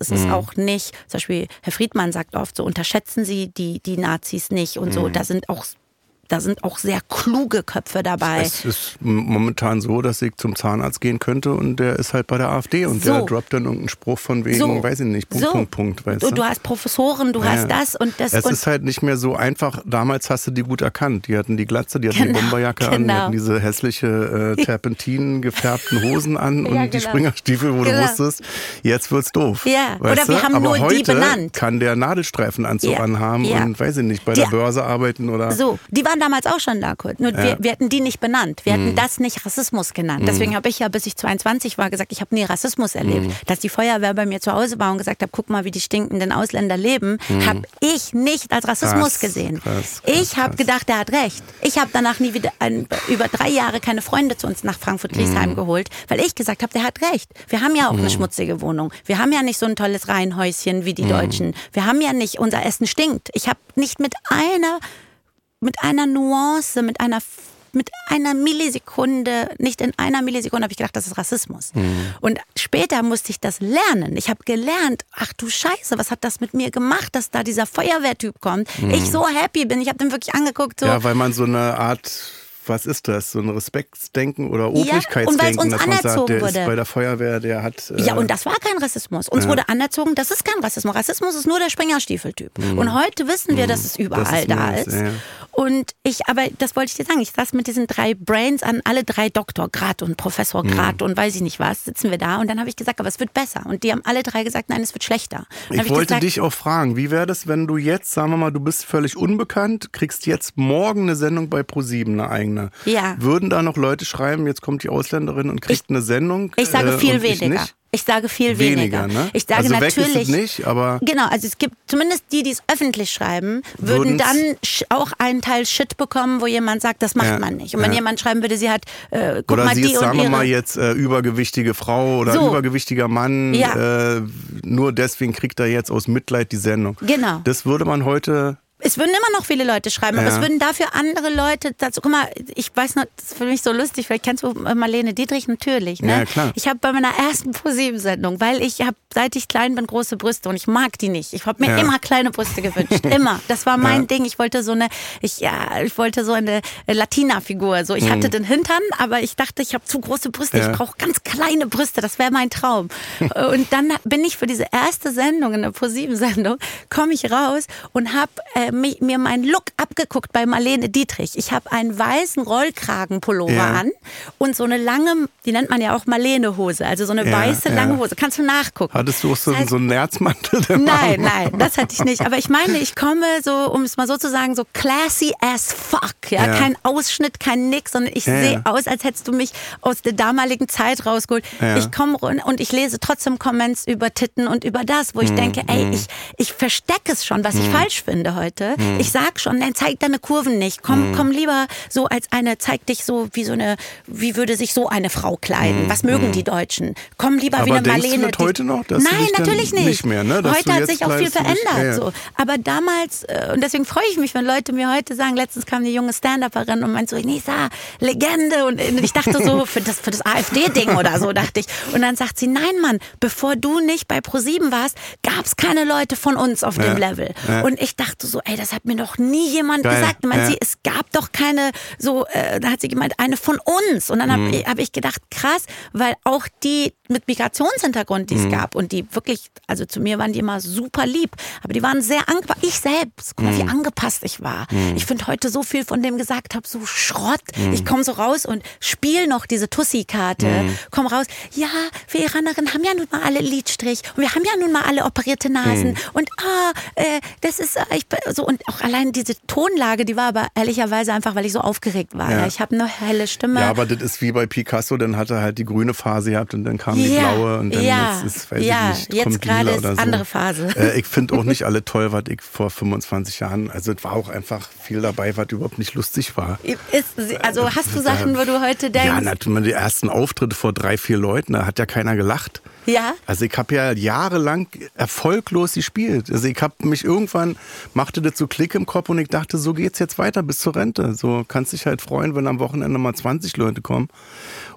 Es ist auch nicht, zum Beispiel Herr Friedmann sagt oft so, unterschätzen Sie die, die Nazis nicht und so. Da sind auch da sind auch sehr kluge Köpfe dabei. Es ist momentan so, dass ich zum Zahnarzt gehen könnte und der ist halt bei der AfD und So. der droppt dann irgendeinen Spruch von wegen, So. weiß ich nicht, Punkt, so. Punkt, Punkt, weißt du, du? hast Professoren, du hast Ja. das und das. Es und ist halt nicht mehr so einfach. Damals hast du die gut erkannt. Die hatten die Glatze, die hatten die Genau, Bomberjacke an, die genau. hatten diese hässliche äh, Terpentin gefärbten Hosen an und Ja, die genau. Springerstiefel, wo Genau. du wusstest, jetzt wird's doof. Ja, weißt oder wir du? haben Aber nur die benannt. kann der Nadelstreifenanzug Ja, anhaben und weiß ich nicht, bei Die- der Börse arbeiten oder. So, die waren damals auch schon da, Kurt. Nur wir, wir hätten die nicht benannt. Wir Mhm. hätten das nicht Rassismus genannt. Deswegen habe ich ja, bis ich 22 war, gesagt, ich habe nie Rassismus erlebt. Mhm. Dass die Feuerwehr bei mir zu Hause war und gesagt hat, guck mal, wie die stinkenden Ausländer leben, habe ich nicht als Rassismus Mhm. Krass, gesehen. krass, krass, ich habe gedacht, er hat recht. Ich habe danach nie wieder, ein, über drei Jahre keine Freunde zu uns nach Mhm. Frankfurt-Griesheim geholt, weil ich gesagt habe, der hat recht. Wir haben ja auch eine schmutzige Wohnung. Wir haben ja nicht so ein tolles Reihenhäuschen wie die Mhm. Deutschen. Wir haben ja nicht, unser Essen stinkt. Ich habe nicht mit einer mit einer Nuance, mit einer mit einer Millisekunde, nicht in einer Millisekunde habe ich gedacht, das ist Rassismus. Und später musste ich das lernen. Ich habe gelernt, ach du Scheiße, was hat das mit mir gemacht, dass da dieser Feuerwehrtyp kommt. Ich so happy bin, ich habe den wirklich angeguckt, so Ja, weil man so eine Art, was ist das, so ein Respektsdenken oder Obrigkeitsdenken, uns dass man sagt, anerzogen der wurde. ist bei der Feuerwehr, der hat. Äh, Ja, und das war kein Rassismus. Uns wurde anerzogen, das ist kein Rassismus. Rassismus ist nur der Springerstiefeltyp. Und heute wissen wir, dass es überall ist da ist. ja, ja. Und ich, aber das wollte ich dir sagen, ich saß mit diesen drei Brains an, alle drei Doktorgrad und Professorgrad und weiß ich nicht was, sitzen wir da und dann habe ich gesagt, aber es wird besser. Und die haben alle drei gesagt, nein, es wird schlechter. Hab Ich wollte gesagt, dich auch fragen, wie wäre das, wenn du jetzt, sagen wir mal, du bist völlig unbekannt, kriegst jetzt morgen eine Sendung bei ProSieben, eine eigene. Ja. Würden da noch Leute schreiben, jetzt kommt die Ausländerin und kriegt eine Sendung? Ich sage äh, viel ich weniger. nicht? Ich sage viel Weniger, weniger. ne? Ich sage Also weg ist es natürlich nicht, aber- genau. Also es gibt zumindest die, die es öffentlich schreiben, würden Würden's- dann auch einen Teil Shit bekommen, wo jemand sagt, das macht Ja, man nicht. Und wenn ja. jemand schreiben würde, sie hat, äh, guck Oder mal sie die ist, sagen wir mal jetzt, äh, übergewichtige Frau oder So. übergewichtiger Mann. Ja. Äh, nur deswegen kriegt er jetzt aus Mitleid die Sendung. Genau. Das würde man heute Es würden immer noch viele Leute schreiben, aber Ja. es würden dafür andere Leute dazu. Guck mal, ich weiß noch, das ist für mich so lustig, vielleicht kennst du Marlene Dietrich natürlich. Ne? Ja, klar. Ich habe bei meiner ersten ProSieben-Sendung, weil ich habe, seit ich klein bin, große Brüste und ich mag die nicht. Ich habe mir Ja. immer kleine Brüste gewünscht, immer. Das war mein Ja. Ding. Ich wollte so eine, ich ja, ich wollte so eine Latina-Figur. So, ich hatte den Hintern, aber ich dachte, ich habe zu große Brüste. Mhm. Ich brauche ganz kleine Brüste. Das wäre mein Traum. und dann bin ich für diese erste Sendung in der ProSieben-Sendung komme ich raus und habe äh, mi- mir meinen Look abgeguckt bei Marlene Dietrich. Ich habe einen weißen Rollkragenpullover Ja. an und so eine lange, die nennt man ja auch Marlene-Hose, also so eine Ja, weiße lange Hose. Kannst du nachgucken. Hattest du auch so, Das heißt- so einen Nerzmantel? Nein, nein, das hatte ich nicht. Aber ich meine, ich komme so, um es mal so zu sagen, so classy as fuck. Ja, kein Ausschnitt, kein Nix, sondern ich sehe aus, als hättest du mich aus der damaligen Zeit rausgeholt. Ich komme und ich lese trotzdem Comments über Titten und über das, wo ich denke, ey, ich, ich verstecke es schon, was ich falsch finde heute. Ich sag schon, nein, zeig deine Kurven nicht. Komm, komm lieber so als eine, zeig dich so wie so eine, wie würde sich so eine Frau kleiden? Was mögen die Deutschen? Komm lieber wie Aber eine denkst du Marlene. das heute noch, dass Nein, natürlich nicht. nicht mehr, ne? Heute hat sich auch viel verändert. ja, ja. So. Aber damals, äh, und deswegen freue ich mich, wenn Leute mir heute sagen, letztens kam eine junge Stand-Upperin und meint so, Nisa, Legende. Und ich dachte so, für das, für das AfD-Ding oder so, dachte ich. Und dann sagt sie, nein, Mann, bevor du nicht bei ProSieben warst, gab es keine Leute von uns auf dem Level. ja. Und ich dachte so, ey, das hat mir noch nie jemand Geil, gesagt. Ich meine, ja. sie, es gab doch keine, so, äh, da hat sie gemeint, eine von uns. Und dann habe Mhm. hab ich gedacht, krass, weil auch die mit Migrationshintergrund, die Mhm. es gab und die wirklich, also zu mir waren die immer super lieb, aber die waren sehr angepasst. Ich selbst, guck mal, Mhm. wie angepasst ich war. Ich finde heute so viel von dem gesagt habe, so Schrott. Mhm. Ich komme so raus und spiele noch diese Tussi-Karte, komm raus. Ja, wir Iranerinnen haben ja nun mal alle Lidstrich und wir haben ja nun mal alle operierte Nasen Mhm. und ah, äh, das ist äh, ich, so und auch allein diese Tonlage, die war aber ehrlicherweise einfach, weil ich so aufgeregt war. Ja. Ich habe eine helle Stimme. Ja, aber das ist wie bei Picasso, dann hat er halt die grüne Phase gehabt und dann kam die Ja, blaue und dann ja, jetzt ist, weiß ja, ich nicht, jetzt gerade ist so. andere Phase. Äh, ich finde auch nicht alle toll, was ich vor 25 Jahren, also es war auch einfach viel dabei, was überhaupt nicht lustig war. Ist, also hast du Sachen, wo du heute denkst, Ja, natürlich, die ersten Auftritte vor drei, vier Leuten, da hat ja keiner gelacht. Ja? Also ich habe ja jahrelang erfolglos gespielt. Also ich habe mich irgendwann, machte so Klick im Kopf und ich dachte, so geht's jetzt weiter bis zur Rente. So kannst dich halt freuen, wenn am Wochenende mal 20 Leute kommen.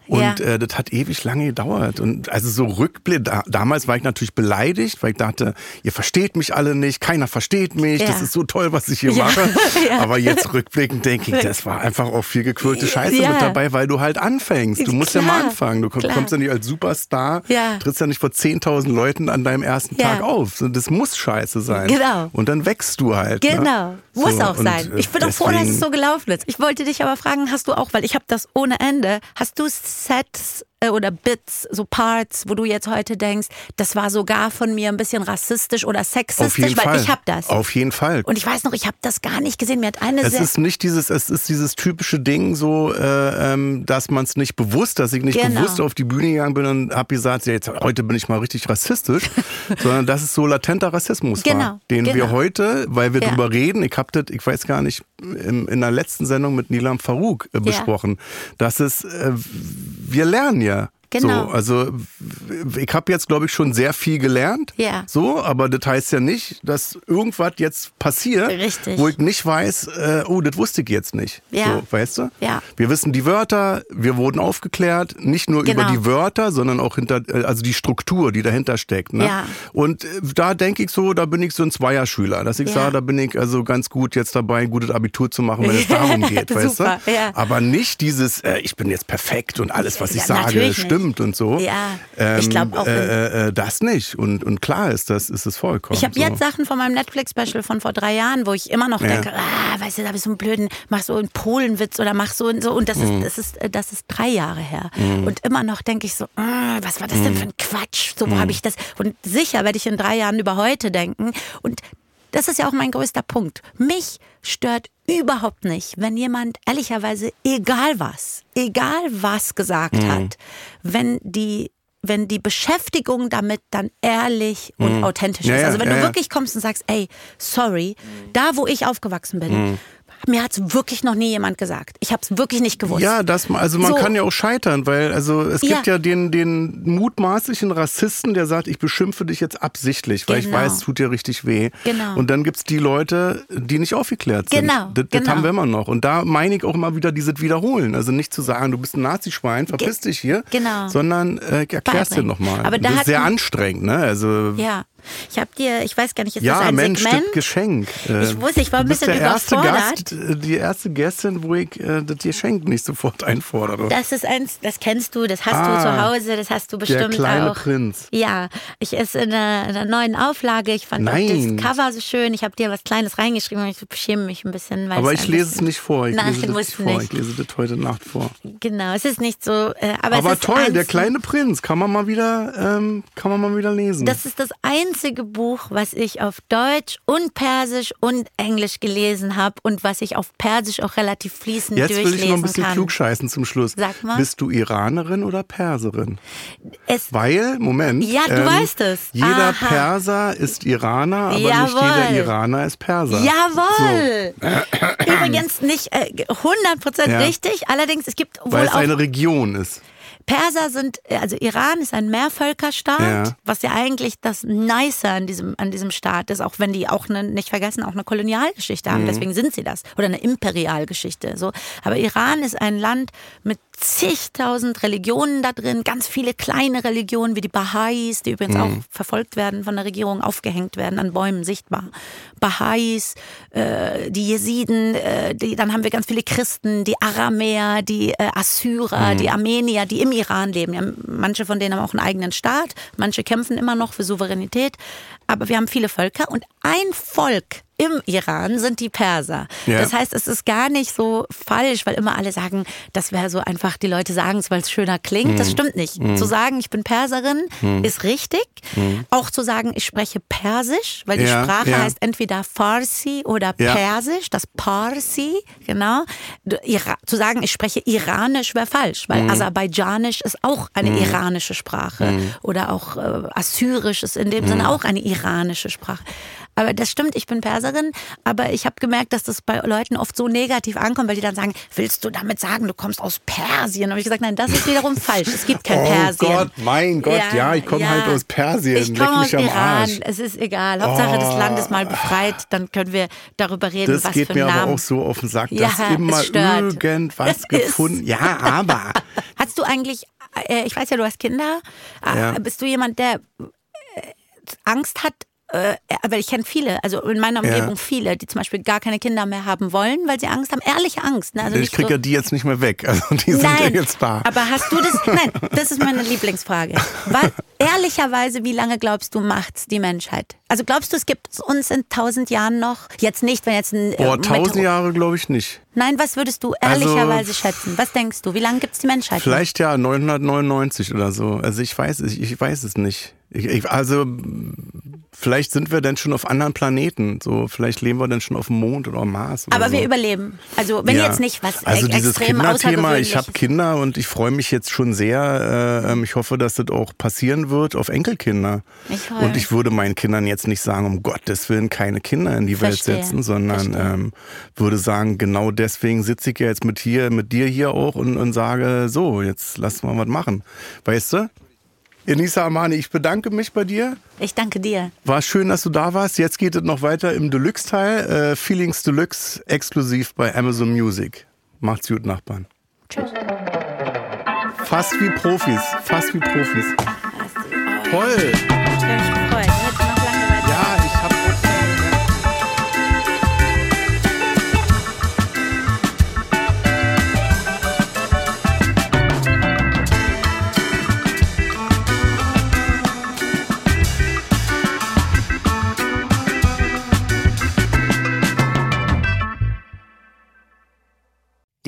Und Ja. äh, das hat ewig lange gedauert. Und also so Rückblick, da, damals war ich natürlich beleidigt, weil ich dachte, ihr versteht mich alle nicht, keiner versteht mich, Ja. das ist so toll, was ich hier Ja. mache. Aber jetzt rückblickend denke ich, das war einfach auch viel gequirlte Scheiße mit dabei, weil du halt anfängst. Du musst ja mal Klar. anfangen. Du komm- Klar. kommst ja nicht als Superstar, trittst ja nicht vor 10.000 Leuten an deinem ersten. Tag auf. Das muss scheiße sein. Genau. Und dann wächst du halt. Genau, Ne? muss So, auch sein. äh, Ich bin auch froh, dass es so gelaufen ist. Ich wollte dich aber fragen, hast du auch, weil ich habe das ohne Ende, hast du Sets äh, oder Bits, so Parts, wo du jetzt heute denkst, das war sogar von mir ein bisschen rassistisch oder sexistisch, weil Fall. ich habe das. Auf jeden Fall. Und ich weiß noch, ich habe das gar nicht gesehen. Mir hat eine Es ist nicht dieses, es ist dieses typische Ding so, äh, ähm, dass man es nicht bewusst, dass ich nicht Genau. bewusst auf die Bühne gegangen bin und habe gesagt, ja, jetzt heute bin ich mal richtig rassistisch, sondern dass es so latenter Rassismus Genau, war, den wir genau. heute, weil wir Ja. drüber reden, ich habe das, ich weiß gar nicht, in, in der letzten Sendung mit Nilam Farouk äh, besprochen, dass es, äh, wir lernen ja. Genau. So, also ich habe jetzt, glaube ich, schon sehr viel gelernt. Ja. So, aber das heißt ja nicht, dass irgendwas jetzt passiert, Richtig. wo ich nicht weiß, äh, oh, das wusste ich jetzt nicht. Ja. So, weißt du? Ja. Wir wissen die Wörter, wir wurden aufgeklärt, nicht nur Genau. über die Wörter, sondern auch hinter, äh, also die Struktur, die dahinter steckt. Ne? Ja. Und äh, da denke ich so, da bin ich so ein Zweierschüler, dass ich Ja. sage, da bin ich also ganz gut jetzt dabei, ein gutes Abitur zu machen, wenn es darum geht, weißt du? Ja. Aber nicht dieses, äh, ich bin jetzt perfekt und alles, was ich Ja, sage, natürlich nicht. Stimmt und so. Ja, ich glaub auch, wenn- Äh, äh, das nicht. Und, und klar ist das, ist es vollkommen. Ich habe so. jetzt Sachen von meinem Netflix-Special von vor drei Jahren, wo ich immer noch Ja. denke, ah, weißt du, da bist du einen blöden, mach so einen Polenwitz oder mach so und so. Und das Mhm. ist, das ist, äh, das ist drei Jahre her. Und immer noch denke ich so, ah, was war das Mhm. denn für ein Quatsch? So, wo habe ich das? Und sicher werde ich in drei Jahren über heute denken. Und das ist ja auch mein größter Punkt. Mich stört überhaupt nicht, wenn jemand ehrlicherweise, egal was, egal was gesagt Mhm. hat, wenn die wenn die Beschäftigung damit dann ehrlich und authentisch Mhm. Ja, ist. Also wenn ja, du ja. wirklich kommst und sagst, ey, sorry, da wo ich aufgewachsen bin, mir hat's wirklich noch nie jemand gesagt. Ich habe es wirklich nicht gewusst. Ja, das, also man So. kann ja auch scheitern, weil also es gibt Ja. ja den, den mutmaßlichen Rassisten, der sagt, ich beschimpfe dich jetzt absichtlich, weil ich Genau. weiß, es tut dir richtig weh. Genau. Und dann gibt's die Leute, die nicht aufgeklärt sind. Genau, Das, das genau. haben wir immer noch. Und da meine ich auch immer wieder dieses Wiederholen. Also nicht zu sagen, du bist ein Nazischwein, verpiss dich hier, genau. sondern äh, erklär's dir nochmal. Aber da das ist hat sehr anstrengend, ne? Also Ja. Ich habe dir, ich weiß gar nicht, ist ja, das ein Mensch, Segment? das Geschenk. Äh, Ich wusste, ich war ein bisschen der erste. Gast, äh, die erste Gästin, wo ich äh, das Geschenk nicht sofort einfordere. Das ist eins, das kennst du, das hast Ah, du zu Hause, das hast du bestimmt kleine auch. Prinz. Ja, ich ist in einer, in einer neuen Auflage. Ich fand auch Nein. das Cover so schön. Ich habe dir was Kleines reingeschrieben und ich schäme mich ein bisschen. Weil Aber es ich lese es bisschen- nicht vor. Ich Nein, lese das nicht vor. nicht. Ich lese das heute Nacht vor. Genau, es ist nicht so. Äh, aber Aber es toll, der kleine Prinz kann man mal wieder, ähm, kann man mal wieder lesen. Das ist das einzige Buch, was ich auf Deutsch und Persisch und Englisch gelesen habe und was ich auf Persisch auch relativ fließend Jetzt will durchlesen ich noch ein bisschen kann. klugscheißen zum Schluss. Sag mal. Bist du Iranerin oder Perserin? Es, Weil, Moment. ähm, Ja, du weißt es. Jeder Aha. Perser ist Iraner, aber nicht Jawohl. jeder Iraner ist Perser. Jawohl! Übrigens nicht äh, 100% Ja. richtig, allerdings es gibt So, wohl weil es auch eine Region ist. Perser sind, also Iran ist ein Mehrvölkerstaat, Ja. was ja eigentlich das Nice an diesem, an diesem Staat ist, auch wenn die auch eine, nicht vergessen, auch eine Kolonialgeschichte Mhm. haben. Deswegen sind sie das. Oder eine Imperialgeschichte. So. Aber Iran ist ein Land mit zigtausend Religionen da drin, ganz viele kleine Religionen wie die Baha'is, die übrigens Mhm. auch verfolgt werden von der Regierung, aufgehängt werden, an Bäumen sichtbar. Baha'is, äh, die Jesiden, äh, die, dann haben wir ganz viele Christen, die Aramäer, die äh, Assyrer, die Armenier, die im Iran leben. Ja, manche von denen haben auch einen eigenen Staat, manche kämpfen immer noch für Souveränität, aber wir haben viele Völker und ein Volk im Iran sind die Perser. Ja. Das heißt, es ist gar nicht so falsch, weil immer alle sagen, das wäre so einfach, die Leute sagen es, weil es schöner klingt. Mhm. Das stimmt nicht. Zu sagen, ich bin Perserin, ist richtig. Auch zu sagen, ich spreche Persisch, weil die Mhm. Ja, Sprache ja. heißt entweder Farsi oder. Persisch, das Parsi, genau. Ira zu sagen, ich spreche Iranisch wäre falsch, weil Mhm. Aserbaidschanisch ist auch eine iranische Sprache. Oder auch äh, Assyrisch ist in dem Sinne auch eine iranische Sprache. Aber das stimmt, ich bin Perserin, aber ich habe gemerkt, dass das bei Leuten oft so negativ ankommt, weil die dann sagen, willst du damit sagen, du kommst aus Persien? Und ich gesagt, nein, das ist wiederum falsch. Es gibt kein oh Persien. Gott, mein Gott, ja, ich komme ja. halt aus Persien. Ich komme aus Iran. Arsch. Es ist egal. Hauptsache, das Land ist mal befreit. Dann können wir darüber reden, Das was geht für mir einen Namen. aber auch so auf den Sack, Ja, dass immer irgendwas Es ist- gefunden. Ja, aber Hast du eigentlich, äh, ich weiß ja, du hast Kinder, äh, Ja. bist du jemand, der äh, Angst hat? Äh, aber ich kenne viele, also in meiner Ja. Umgebung viele, die zum Beispiel gar keine Kinder mehr haben wollen, weil sie Angst haben, ehrliche Angst. Ne? Also ich nicht krieg so, ja die jetzt nicht mehr weg. Also die sind ja Nein, jetzt da. aber hast du das? Nein, das ist meine Lieblingsfrage. Weil, ehrlicherweise, wie lange glaubst du, macht's die Menschheit? Also glaubst du, es gibt uns in tausend Jahren noch? Jetzt nicht, wenn jetzt ein. äh, Boah, tausend Meteor- Jahre glaube ich nicht. Nein, was würdest du Also- ehrlicherweise schätzen? Was denkst du? Wie lange gibt's die Menschheit? noch? Vielleicht ja 999 oder so. Also ich weiß es, ich weiß es nicht. Ich, ich, also vielleicht sind wir dann schon auf anderen Planeten. So, vielleicht leben wir dann schon auf dem Mond oder am Mars. Oder Aber so. wir überleben. Also wenn Ja. jetzt nicht was Also ex- dieses extrem Kinderthema, ich habe Kinder und ich freue mich jetzt schon sehr. Äh, ähm, ich hoffe, dass das auch passieren wird auf Enkelkinder. Ich und ich würde meinen Kindern jetzt nicht sagen, um Gottes Willen keine Kinder in die Verstehe, Welt setzen, sondern ähm, würde sagen, genau deswegen sitze ich ja jetzt mit hier, mit dir hier auch und, und sage, so, jetzt lass mal was machen. Weißt du? Enisa Amani, ich bedanke mich bei dir. Ich danke dir. War schön, dass du da warst. Jetzt geht es noch weiter im Deluxe-Teil. Äh, Feelings Deluxe exklusiv bei Amazon Music. Macht's gut, Nachbarn. Tschüss. Fast wie Profis. Fast wie Profis. Toll. Ich gefreut.